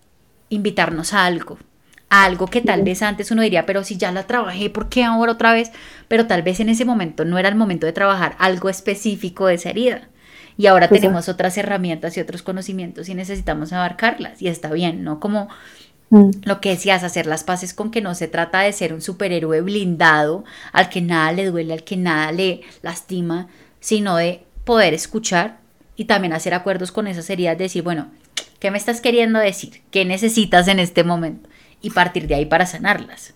invitarnos a algo, a algo que tal vez antes uno diría, pero si ya la trabajé, ¿por qué ahora otra vez? Pero tal vez en ese momento no era el momento de trabajar algo específico de esa herida. Y ahora tenemos otras herramientas y otros conocimientos y necesitamos abarcarlas. Y está bien, ¿no? Como mm. lo que decías, hacer las paces con que no se trata de ser un superhéroe blindado al que nada le duele, al que nada le lastima, sino de poder escuchar y también hacer acuerdos con esas heridas, decir, bueno, ¿qué me estás queriendo decir? ¿Qué necesitas en este momento? Y partir de ahí para sanarlas.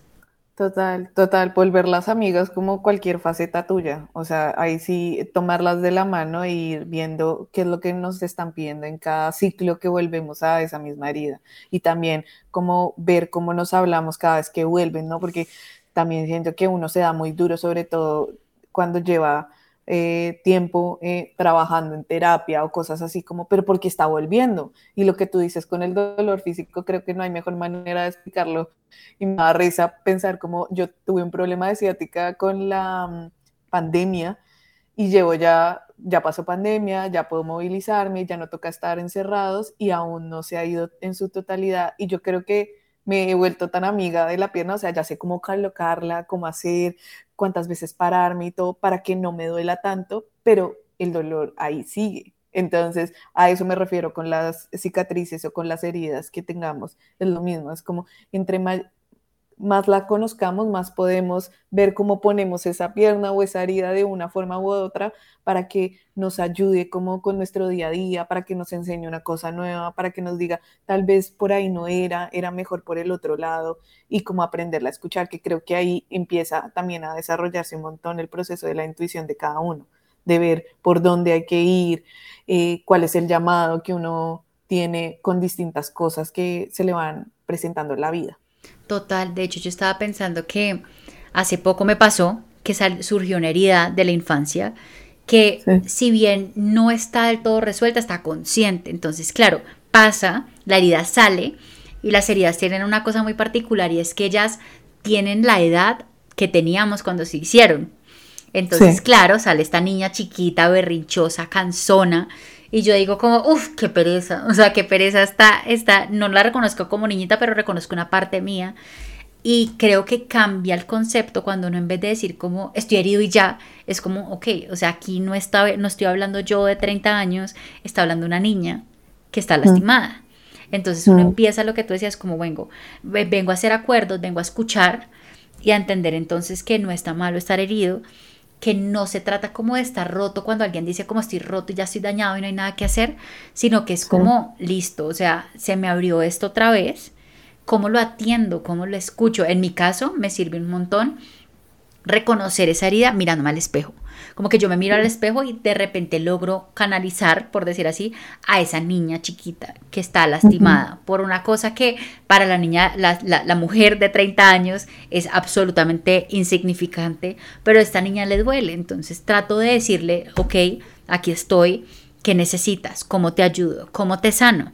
Total, total, volverlas amigas como cualquier faceta tuya. O sea, ahí sí tomarlas de la mano e ir viendo qué es lo que nos están pidiendo en cada ciclo que volvemos a esa misma herida. Y también como ver cómo nos hablamos cada vez que vuelven, ¿no? Porque también siento que uno se da muy duro, sobre todo cuando lleva eh, tiempo eh, trabajando en terapia o cosas así como, pero porque está volviendo. Y lo que tú dices con el dolor físico, creo que no hay mejor manera de explicarlo. Y me da risa pensar como yo tuve un problema de ciática con la mm, pandemia y llevo ya, ya pasó pandemia, ya puedo movilizarme, ya no toca estar encerrados y aún no se ha ido en su totalidad. Y yo creo que me he vuelto tan amiga de la pierna, o sea, ya sé cómo colocarla, cómo hacer, cuántas veces pararme y todo para que no me duela tanto, pero el dolor ahí sigue. Entonces, a eso me refiero con las cicatrices o con las heridas que tengamos. Es lo mismo, es como entre más la conozcamos, más podemos ver cómo ponemos esa pierna o esa herida de una forma u otra para que nos ayude como con nuestro día a día, para que nos enseñe una cosa nueva, para que nos diga, tal vez por ahí no era, era mejor por el otro lado, y como aprenderla a escuchar, que creo que ahí empieza también a desarrollarse un montón el proceso de la intuición de cada uno, de ver por dónde hay que ir, eh, cuál es el llamado que uno tiene con distintas cosas que se le van presentando en la vida.
Total, de hecho yo estaba pensando que hace poco me pasó que surgió una herida de la infancia que si bien no está del todo resuelta, está consciente. Entonces, claro, pasa, la herida sale y las heridas tienen una cosa muy particular y es que ellas tienen la edad que teníamos cuando se hicieron. Entonces, claro, sale esta niña chiquita, berrinchosa, cansona. Y yo digo como, uff, qué pereza. O sea, qué pereza está, está, no la reconozco como niñita, pero reconozco una parte mía. Y creo que cambia el concepto cuando uno en vez de decir como estoy herido y ya, es como, ok, o sea, aquí no, está, no estoy hablando yo de 30 años, está hablando una niña que está lastimada. Entonces uno empieza lo que tú decías como vengo, vengo a hacer acuerdos, vengo a escuchar y a entender entonces que no está malo estar herido, que no se trata como de estar roto cuando alguien dice como estoy roto y ya estoy dañado y no hay nada que hacer, sino que es como listo, o sea, se me abrió esto otra vez, ¿cómo lo atiendo? ¿Cómo lo escucho? En mi caso me sirve un montón reconocer esa herida mirándome al espejo. Como que yo me miro al espejo y de repente logro canalizar, por decir así, a esa niña chiquita que está lastimada por una cosa que para la niña, la, la, mujer de 30 años es absolutamente insignificante, pero a esta niña le duele. Entonces trato de decirle, ok, aquí estoy, ¿qué necesitas? ¿Cómo te ayudo? ¿Cómo te sano?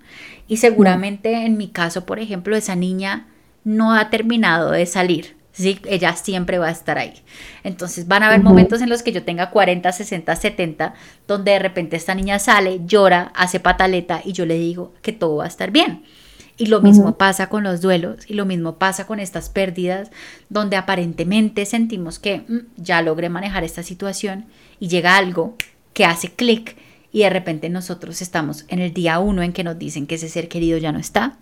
Y seguramente en mi caso, por ejemplo, esa niña no ha terminado de salir ¿sí? Ella siempre va a estar ahí. Entonces van a haber momentos en los que yo tenga 40, 60, 70, donde de repente esta niña sale, llora, hace pataleta y yo le digo que todo va a estar bien. Y lo mismo pasa con los duelos y lo mismo pasa con estas pérdidas, donde aparentemente sentimos que mm, ya logré manejar esta situación y llega algo que hace clic y de repente nosotros estamos en el día uno en que nos dicen que ese ser querido ya no está,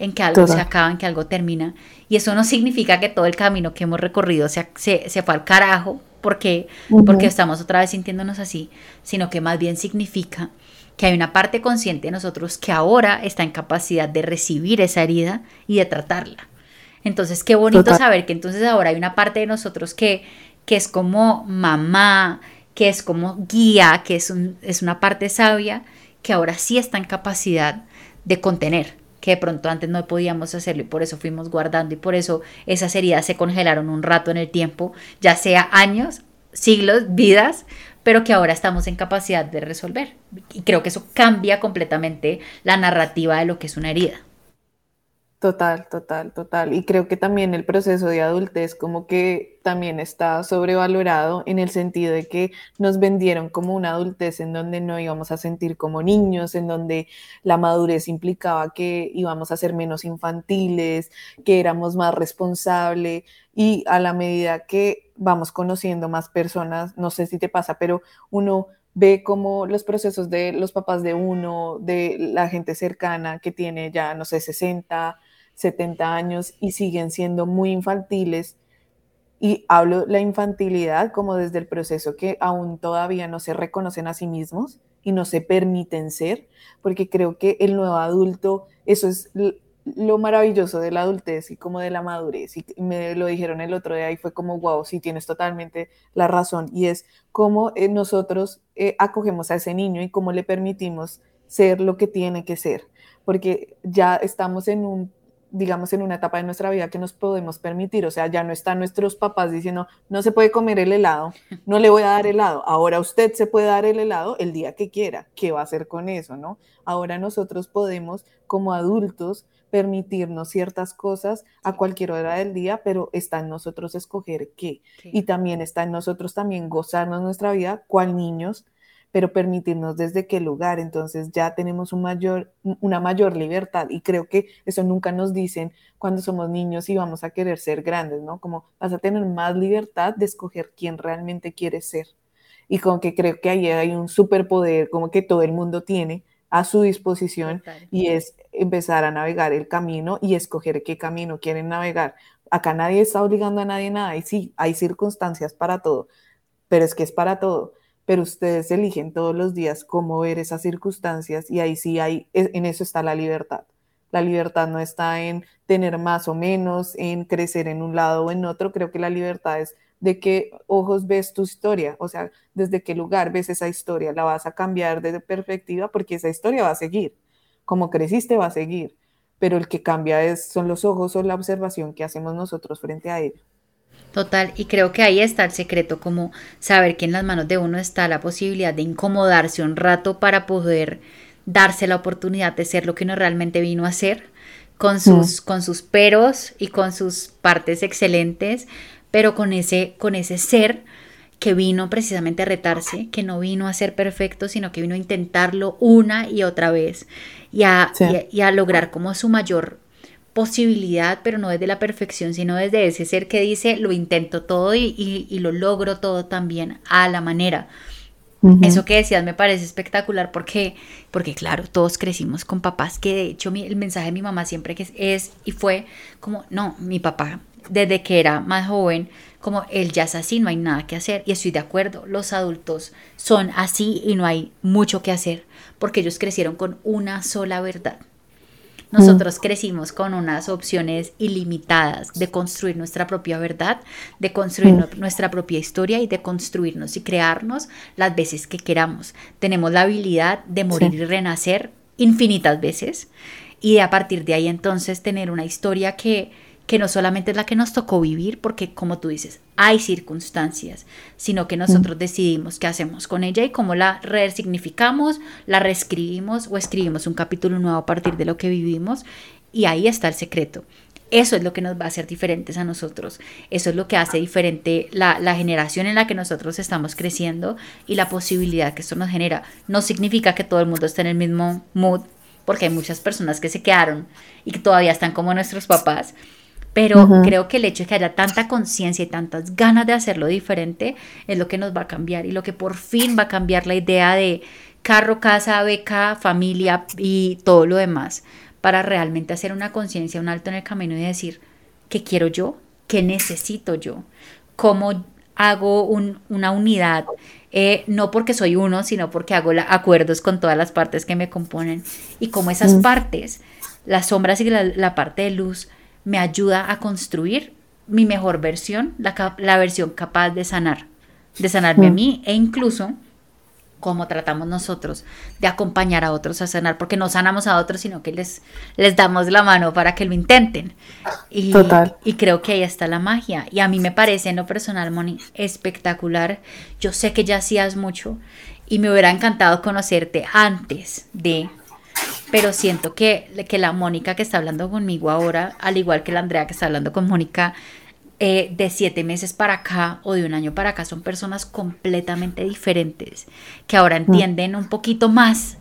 en que algo se acaba, en que algo termina. Y eso no significa que todo el camino que hemos recorrido se, se, fue al carajo porque, porque estamos otra vez sintiéndonos así, sino que más bien significa que hay una parte consciente de nosotros que ahora está en capacidad de recibir esa herida y de tratarla. Entonces, qué bonito saber que entonces ahora hay una parte de nosotros que, que es como mamá, que es como guía, que es, un, es una parte sabia, que ahora sí está en capacidad de contener, que de pronto antes no podíamos hacerlo y por eso fuimos guardando y por eso esas heridas se congelaron un rato en el tiempo, ya sea años, siglos, vidas, pero que ahora estamos en capacidad de resolver. Y creo que eso cambia completamente la narrativa de lo que es una herida.
Total, total, total. Y creo que también el proceso de adultez como que también está sobrevalorado en el sentido de que nos vendieron como una adultez en donde no íbamos a sentir como niños, en donde la madurez implicaba que íbamos a ser menos infantiles, que éramos más responsables y a la medida que vamos conociendo más personas, no sé si te pasa, pero uno ve como los procesos de los papás de uno, de la gente cercana que tiene ya, no sé, 60, 70 años y siguen siendo muy infantiles. Y hablo la infantilidad como desde el proceso que aún todavía no se reconocen a sí mismos y no se permiten ser, porque creo que el nuevo adulto, eso es lo maravilloso de la adultez y como de la madurez. Y me lo dijeron el otro día y fue como, wow, sí tienes totalmente la razón. Y es cómo eh, nosotros eh, acogemos a ese niño y cómo le permitimos ser lo que tiene que ser. Porque ya estamos en un digamos, en una etapa de nuestra vida que nos podemos permitir. O sea, ya no están nuestros papás diciendo, no se puede comer el helado, no le voy a dar helado. Ahora usted se puede dar el helado el día que quiera. ¿Qué va a hacer con eso, no? Ahora nosotros podemos, como adultos, permitirnos ciertas cosas a cualquier hora del día, pero está en nosotros escoger qué. Y también está en nosotros también gozarnos nuestra vida, cual niños, pero permitirnos desde qué lugar. Entonces ya tenemos un mayor, una mayor libertad y creo que eso nunca nos dicen cuando somos niños y vamos a querer ser grandes, ¿no? Como vas a tener más libertad de escoger quién realmente quieres ser. Y como que creo que ahí hay un superpoder como que todo el mundo tiene a su disposición y es empezar a navegar el camino y escoger qué camino quieren navegar. Acá nadie está obligando a nadie nada y sí, hay circunstancias para todo, pero es que es para todo pero ustedes eligen todos los días cómo ver esas circunstancias y ahí sí hay, e, en eso está la libertad. La libertad no está en tener más o menos, en crecer en un lado o en otro. Creo que la libertad es de qué ojos ves tu historia, o sea, desde qué lugar ves esa historia. La vas a cambiar de perspectiva porque esa historia va a seguir. Como creciste, va a seguir. Pero el que cambia es, son los ojos o la observación que hacemos nosotros frente a ello.
Total, y creo que ahí está el secreto, como saber que en las manos de uno está la posibilidad de incomodarse un rato para poder darse la oportunidad de ser lo que uno realmente vino a ser, con sus, mm. con sus peros y con sus partes excelentes, pero con ese, con ese ser que vino precisamente a retarse, que no vino a ser perfecto, sino que vino a intentarlo una y otra vez y a, y a lograr como su mayor posibilidad, pero no desde la perfección, sino desde ese ser que dice, lo intento todo y, lo logro todo también a la manera. Eso que decías me parece espectacular porque, porque claro, todos crecimos con papás que de hecho el mensaje de mi mamá siempre que es, y fue como, no, mi papá desde que era más joven, como él ya es así, no hay nada que hacer y estoy de acuerdo, los adultos son así y no hay mucho que hacer porque ellos crecieron con una sola verdad nosotros crecimos con unas opciones ilimitadas de construir nuestra propia verdad, de construir nuestra propia historia y de construirnos y crearnos las veces que queramos. Tenemos la habilidad de morir y renacer infinitas veces y a partir de ahí entonces tener una historia que que no solamente es la que nos tocó vivir, porque como tú dices, hay circunstancias, sino que nosotros decidimos qué hacemos con ella y cómo la resignificamos, la reescribimos o escribimos un capítulo nuevo a partir de lo que vivimos. Y ahí está el secreto. Eso es lo que nos va a hacer diferentes a nosotros. Eso es lo que hace diferente la, la, generación en la que nosotros estamos creciendo y la posibilidad que esto nos genera. No significa que todo el mundo esté en el mismo mood, porque hay muchas personas que se quedaron y que todavía están como nuestros papás pero creo que el hecho de que haya tanta conciencia y tantas ganas de hacerlo diferente es lo que nos va a cambiar y lo que por fin va a cambiar la idea de carro, casa, beca, familia y todo lo demás para realmente hacer una conciencia, un alto en el camino y decir, ¿qué quiero yo? ¿Qué necesito yo? ¿Cómo hago una unidad? Eh, no porque soy uno, sino porque hago acuerdos con todas las partes que me componen y cómo esas partes, las sombras y la parte de luz, me ayuda a construir mi mejor versión, la, la versión capaz de sanar, de sanarme a mm. mí e incluso como tratamos nosotros de acompañar a otros a sanar, porque no sanamos a otros, sino que les, les damos la mano para que lo intenten. Y, Total. y creo que ahí está la magia. Y a mí me parece en lo personal, Moni, espectacular. Yo sé que ya hacías mucho y me hubiera encantado conocerte antes de pero siento que, que la Mónica que está hablando conmigo ahora, al igual que la Andrea que está hablando con Mónica, eh, de siete meses para acá o de un año para acá son personas completamente diferentes, que ahora mm. entienden un poquito más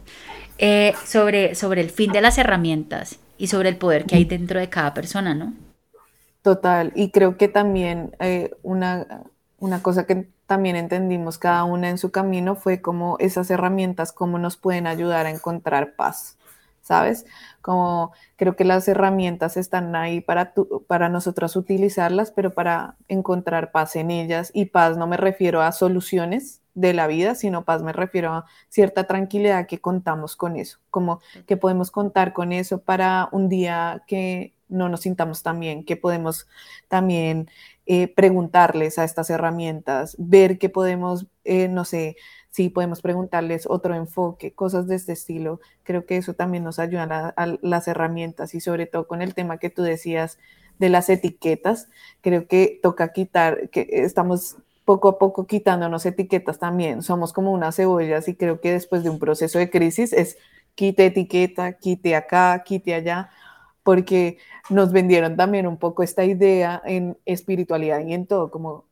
eh, sobre, sobre el fin de las herramientas y sobre el poder que hay dentro de cada persona, ¿no?
Total, y creo que también eh, una, una cosa que también entendimos cada una en su camino fue cómo esas herramientas, cómo nos pueden ayudar a encontrar paz. ¿sabes? Como creo que las herramientas están ahí para, para nosotras utilizarlas, pero para encontrar paz en ellas. Y paz no me refiero a soluciones de la vida, sino paz me refiero a cierta tranquilidad que contamos con eso, como que podemos contar con eso para un día que no nos sintamos tan bien, que podemos también eh, preguntarles a estas herramientas, ver que podemos, eh, no sé, sí podemos preguntarles otro enfoque, cosas de este estilo. Creo que eso también nos ayuda a, las herramientas y sobre todo con el tema que tú decías de las etiquetas, creo que toca quitar, que estamos poco a poco quitándonos etiquetas también. Somos como unas cebollas y creo que después de un proceso de crisis es quite etiqueta, quite acá, quite allá, porque nos vendieron también un poco esta idea en espiritualidad y en todo, como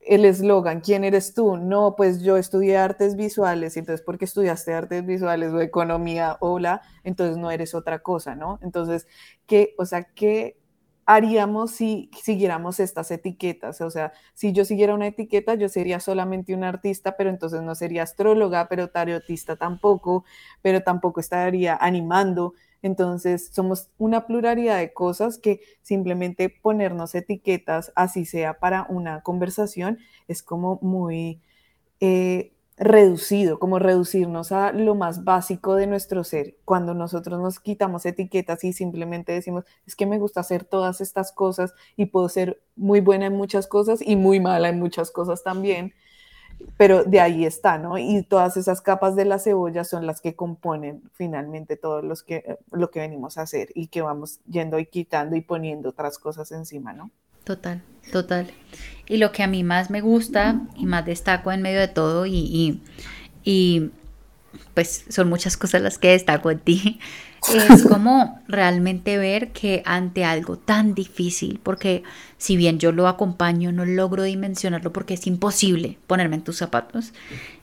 el eslogan, ¿quién eres tú? No, pues yo estudié artes visuales, entonces porque estudiaste artes visuales o economía, hola, entonces no eres otra cosa, ¿no? Entonces, ¿qué, o sea, qué haríamos si siguiéramos estas etiquetas? O sea, si yo siguiera una etiqueta, yo sería solamente un artista, pero entonces no sería astróloga, pero tarotista tampoco, pero tampoco estaría animando, entonces, somos una pluralidad de cosas que simplemente ponernos etiquetas, así sea para una conversación, es como muy eh, reducido, como reducirnos a lo más básico de nuestro ser. Cuando nosotros nos quitamos etiquetas y simplemente decimos, es que me gusta hacer todas estas cosas y puedo ser muy buena en muchas cosas y muy mala en muchas cosas también pero de ahí está, ¿no? Y todas esas capas de la cebolla son las que componen finalmente todo los que, lo que venimos a hacer y que vamos yendo y quitando y poniendo otras cosas encima, ¿no?
Total, total. Y lo que a mí más me gusta y más destaco en medio de todo y, y pues son muchas cosas las que destaco en ti, es como realmente ver que ante algo tan difícil, porque si bien yo lo acompaño, no logro dimensionarlo porque es imposible ponerme en tus zapatos,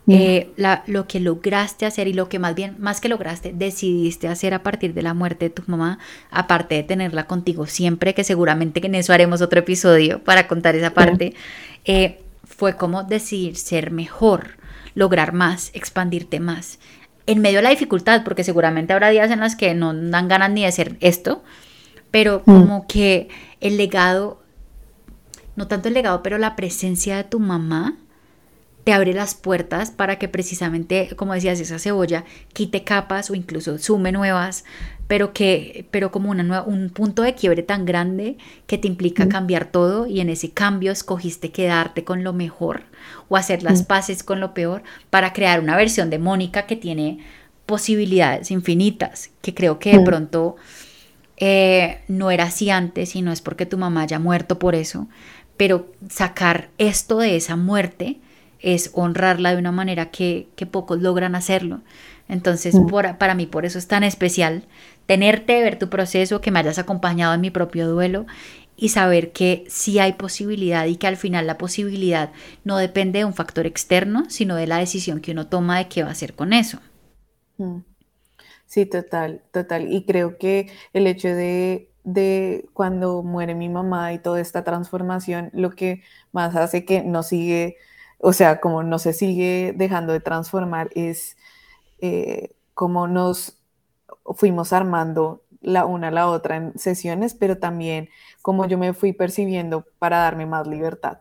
eh, lo que lograste hacer y lo que más bien, más que lograste, decidiste hacer a partir de la muerte de tu mamá, aparte de tenerla contigo siempre, que seguramente en eso haremos otro episodio para contar esa parte, eh, fue como decidir ser mejor, lograr más, expandirte más en medio de la dificultad, porque seguramente habrá días en los que no dan ganas ni de hacer esto, pero mm. como que el legado, no tanto el legado, pero la presencia de tu mamá te abre las puertas para que precisamente, como decías, esa cebolla quite capas o incluso sume nuevas, pero que, pero como una un punto de quiebre tan grande que te implica mm. cambiar todo y en ese cambio escogiste quedarte con lo mejor o hacer las mm. paces con lo peor para crear una versión de Mónica que tiene posibilidades infinitas, que creo que de mm. pronto eh, no era así antes y no es porque tu mamá haya muerto por eso, pero sacar esto de esa muerte es honrarla de una manera que, pocos logran hacerlo. Entonces, mm. para mí por eso es tan especial tenerte, ver tu proceso, que me hayas acompañado en mi propio duelo y saber que sí hay posibilidad y que al final la posibilidad no depende de un factor externo, sino de la decisión que uno toma de qué va a hacer con eso.
Mm. Sí, total, total. Y creo que el hecho de, de cuando muere mi mamá y toda esta transformación, lo que más hace que no sigue o sea, como no se sigue dejando de transformar, es eh, como nos fuimos armando la una a la otra en sesiones, pero también como yo me fui percibiendo para darme más libertad.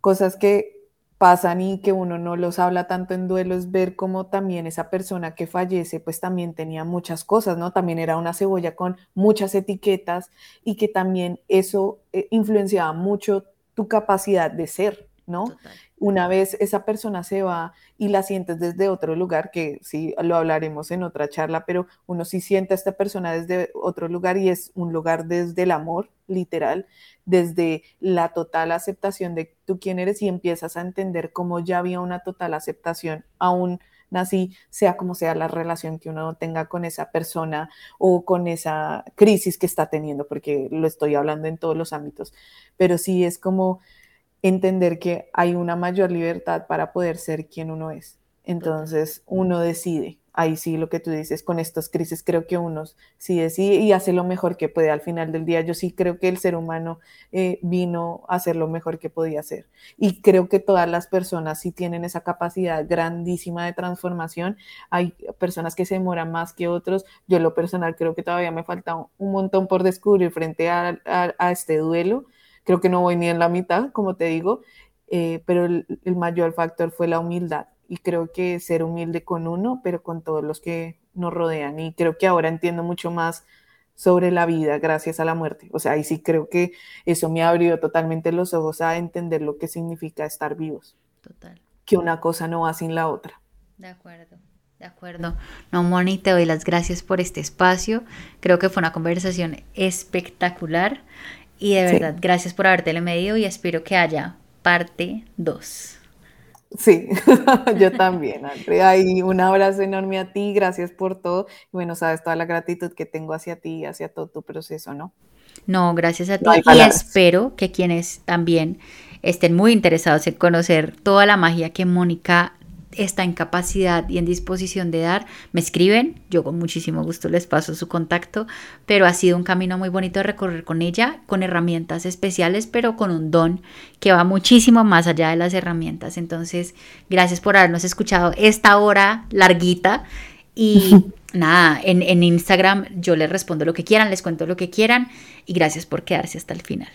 Cosas que pasan y que uno no los habla tanto en duelo es ver cómo también esa persona que fallece pues también tenía muchas cosas, ¿no? También era una cebolla con muchas etiquetas y que también eso eh, influenciaba mucho tu capacidad de ser, ¿no? Una vez esa persona se va y la sientes desde otro lugar, que sí lo hablaremos en otra charla, pero uno sí siente a esta persona desde otro lugar y es un lugar desde el amor, literal, desde la total aceptación de tú quién eres y empiezas a entender cómo ya había una total aceptación, aún así, sea como sea la relación que uno tenga con esa persona o con esa crisis que está teniendo, porque lo estoy hablando en todos los ámbitos, pero sí es como entender que hay una mayor libertad para poder ser quien uno es. Entonces uno decide, ahí sí lo que tú dices, con estas crisis creo que uno sí decide y hace lo mejor que puede al final del día. Yo sí creo que el ser humano eh, vino a hacer lo mejor que podía hacer. Y creo que todas las personas sí tienen esa capacidad grandísima de transformación. Hay personas que se demoran más que otros. Yo en lo personal creo que todavía me falta un montón por descubrir frente a, a este duelo creo que no voy ni en la mitad, como te digo, eh, pero el, mayor factor fue la humildad y creo que ser humilde con uno, pero con todos los que nos rodean y creo que ahora entiendo mucho más sobre la vida gracias a la muerte. O sea, y sí creo que eso me abrió totalmente los ojos a entender lo que significa estar vivos. Total. Que una cosa no va sin la otra.
De acuerdo. De acuerdo. No, Moni, te doy las gracias por este espacio. Creo que fue una conversación espectacular. Y de verdad, gracias por haberte medido y espero que haya parte 2.
Sí, yo también, Andrea. Y un abrazo enorme a ti, gracias por todo. Bueno, sabes toda la gratitud que tengo hacia ti y hacia todo tu proceso, ¿no?
No, gracias a ti. y espero que quienes también estén muy interesados en conocer toda la magia que Mónica está en capacidad y en disposición de dar, me escriben, yo con muchísimo gusto les paso su contacto, pero ha sido un camino muy bonito de recorrer con ella, con herramientas especiales, pero con un don que va muchísimo más allá de las herramientas. Entonces, gracias por habernos escuchado esta hora larguita y nada, en, en Instagram yo les respondo lo que quieran, les cuento lo que quieran y gracias por quedarse hasta el final.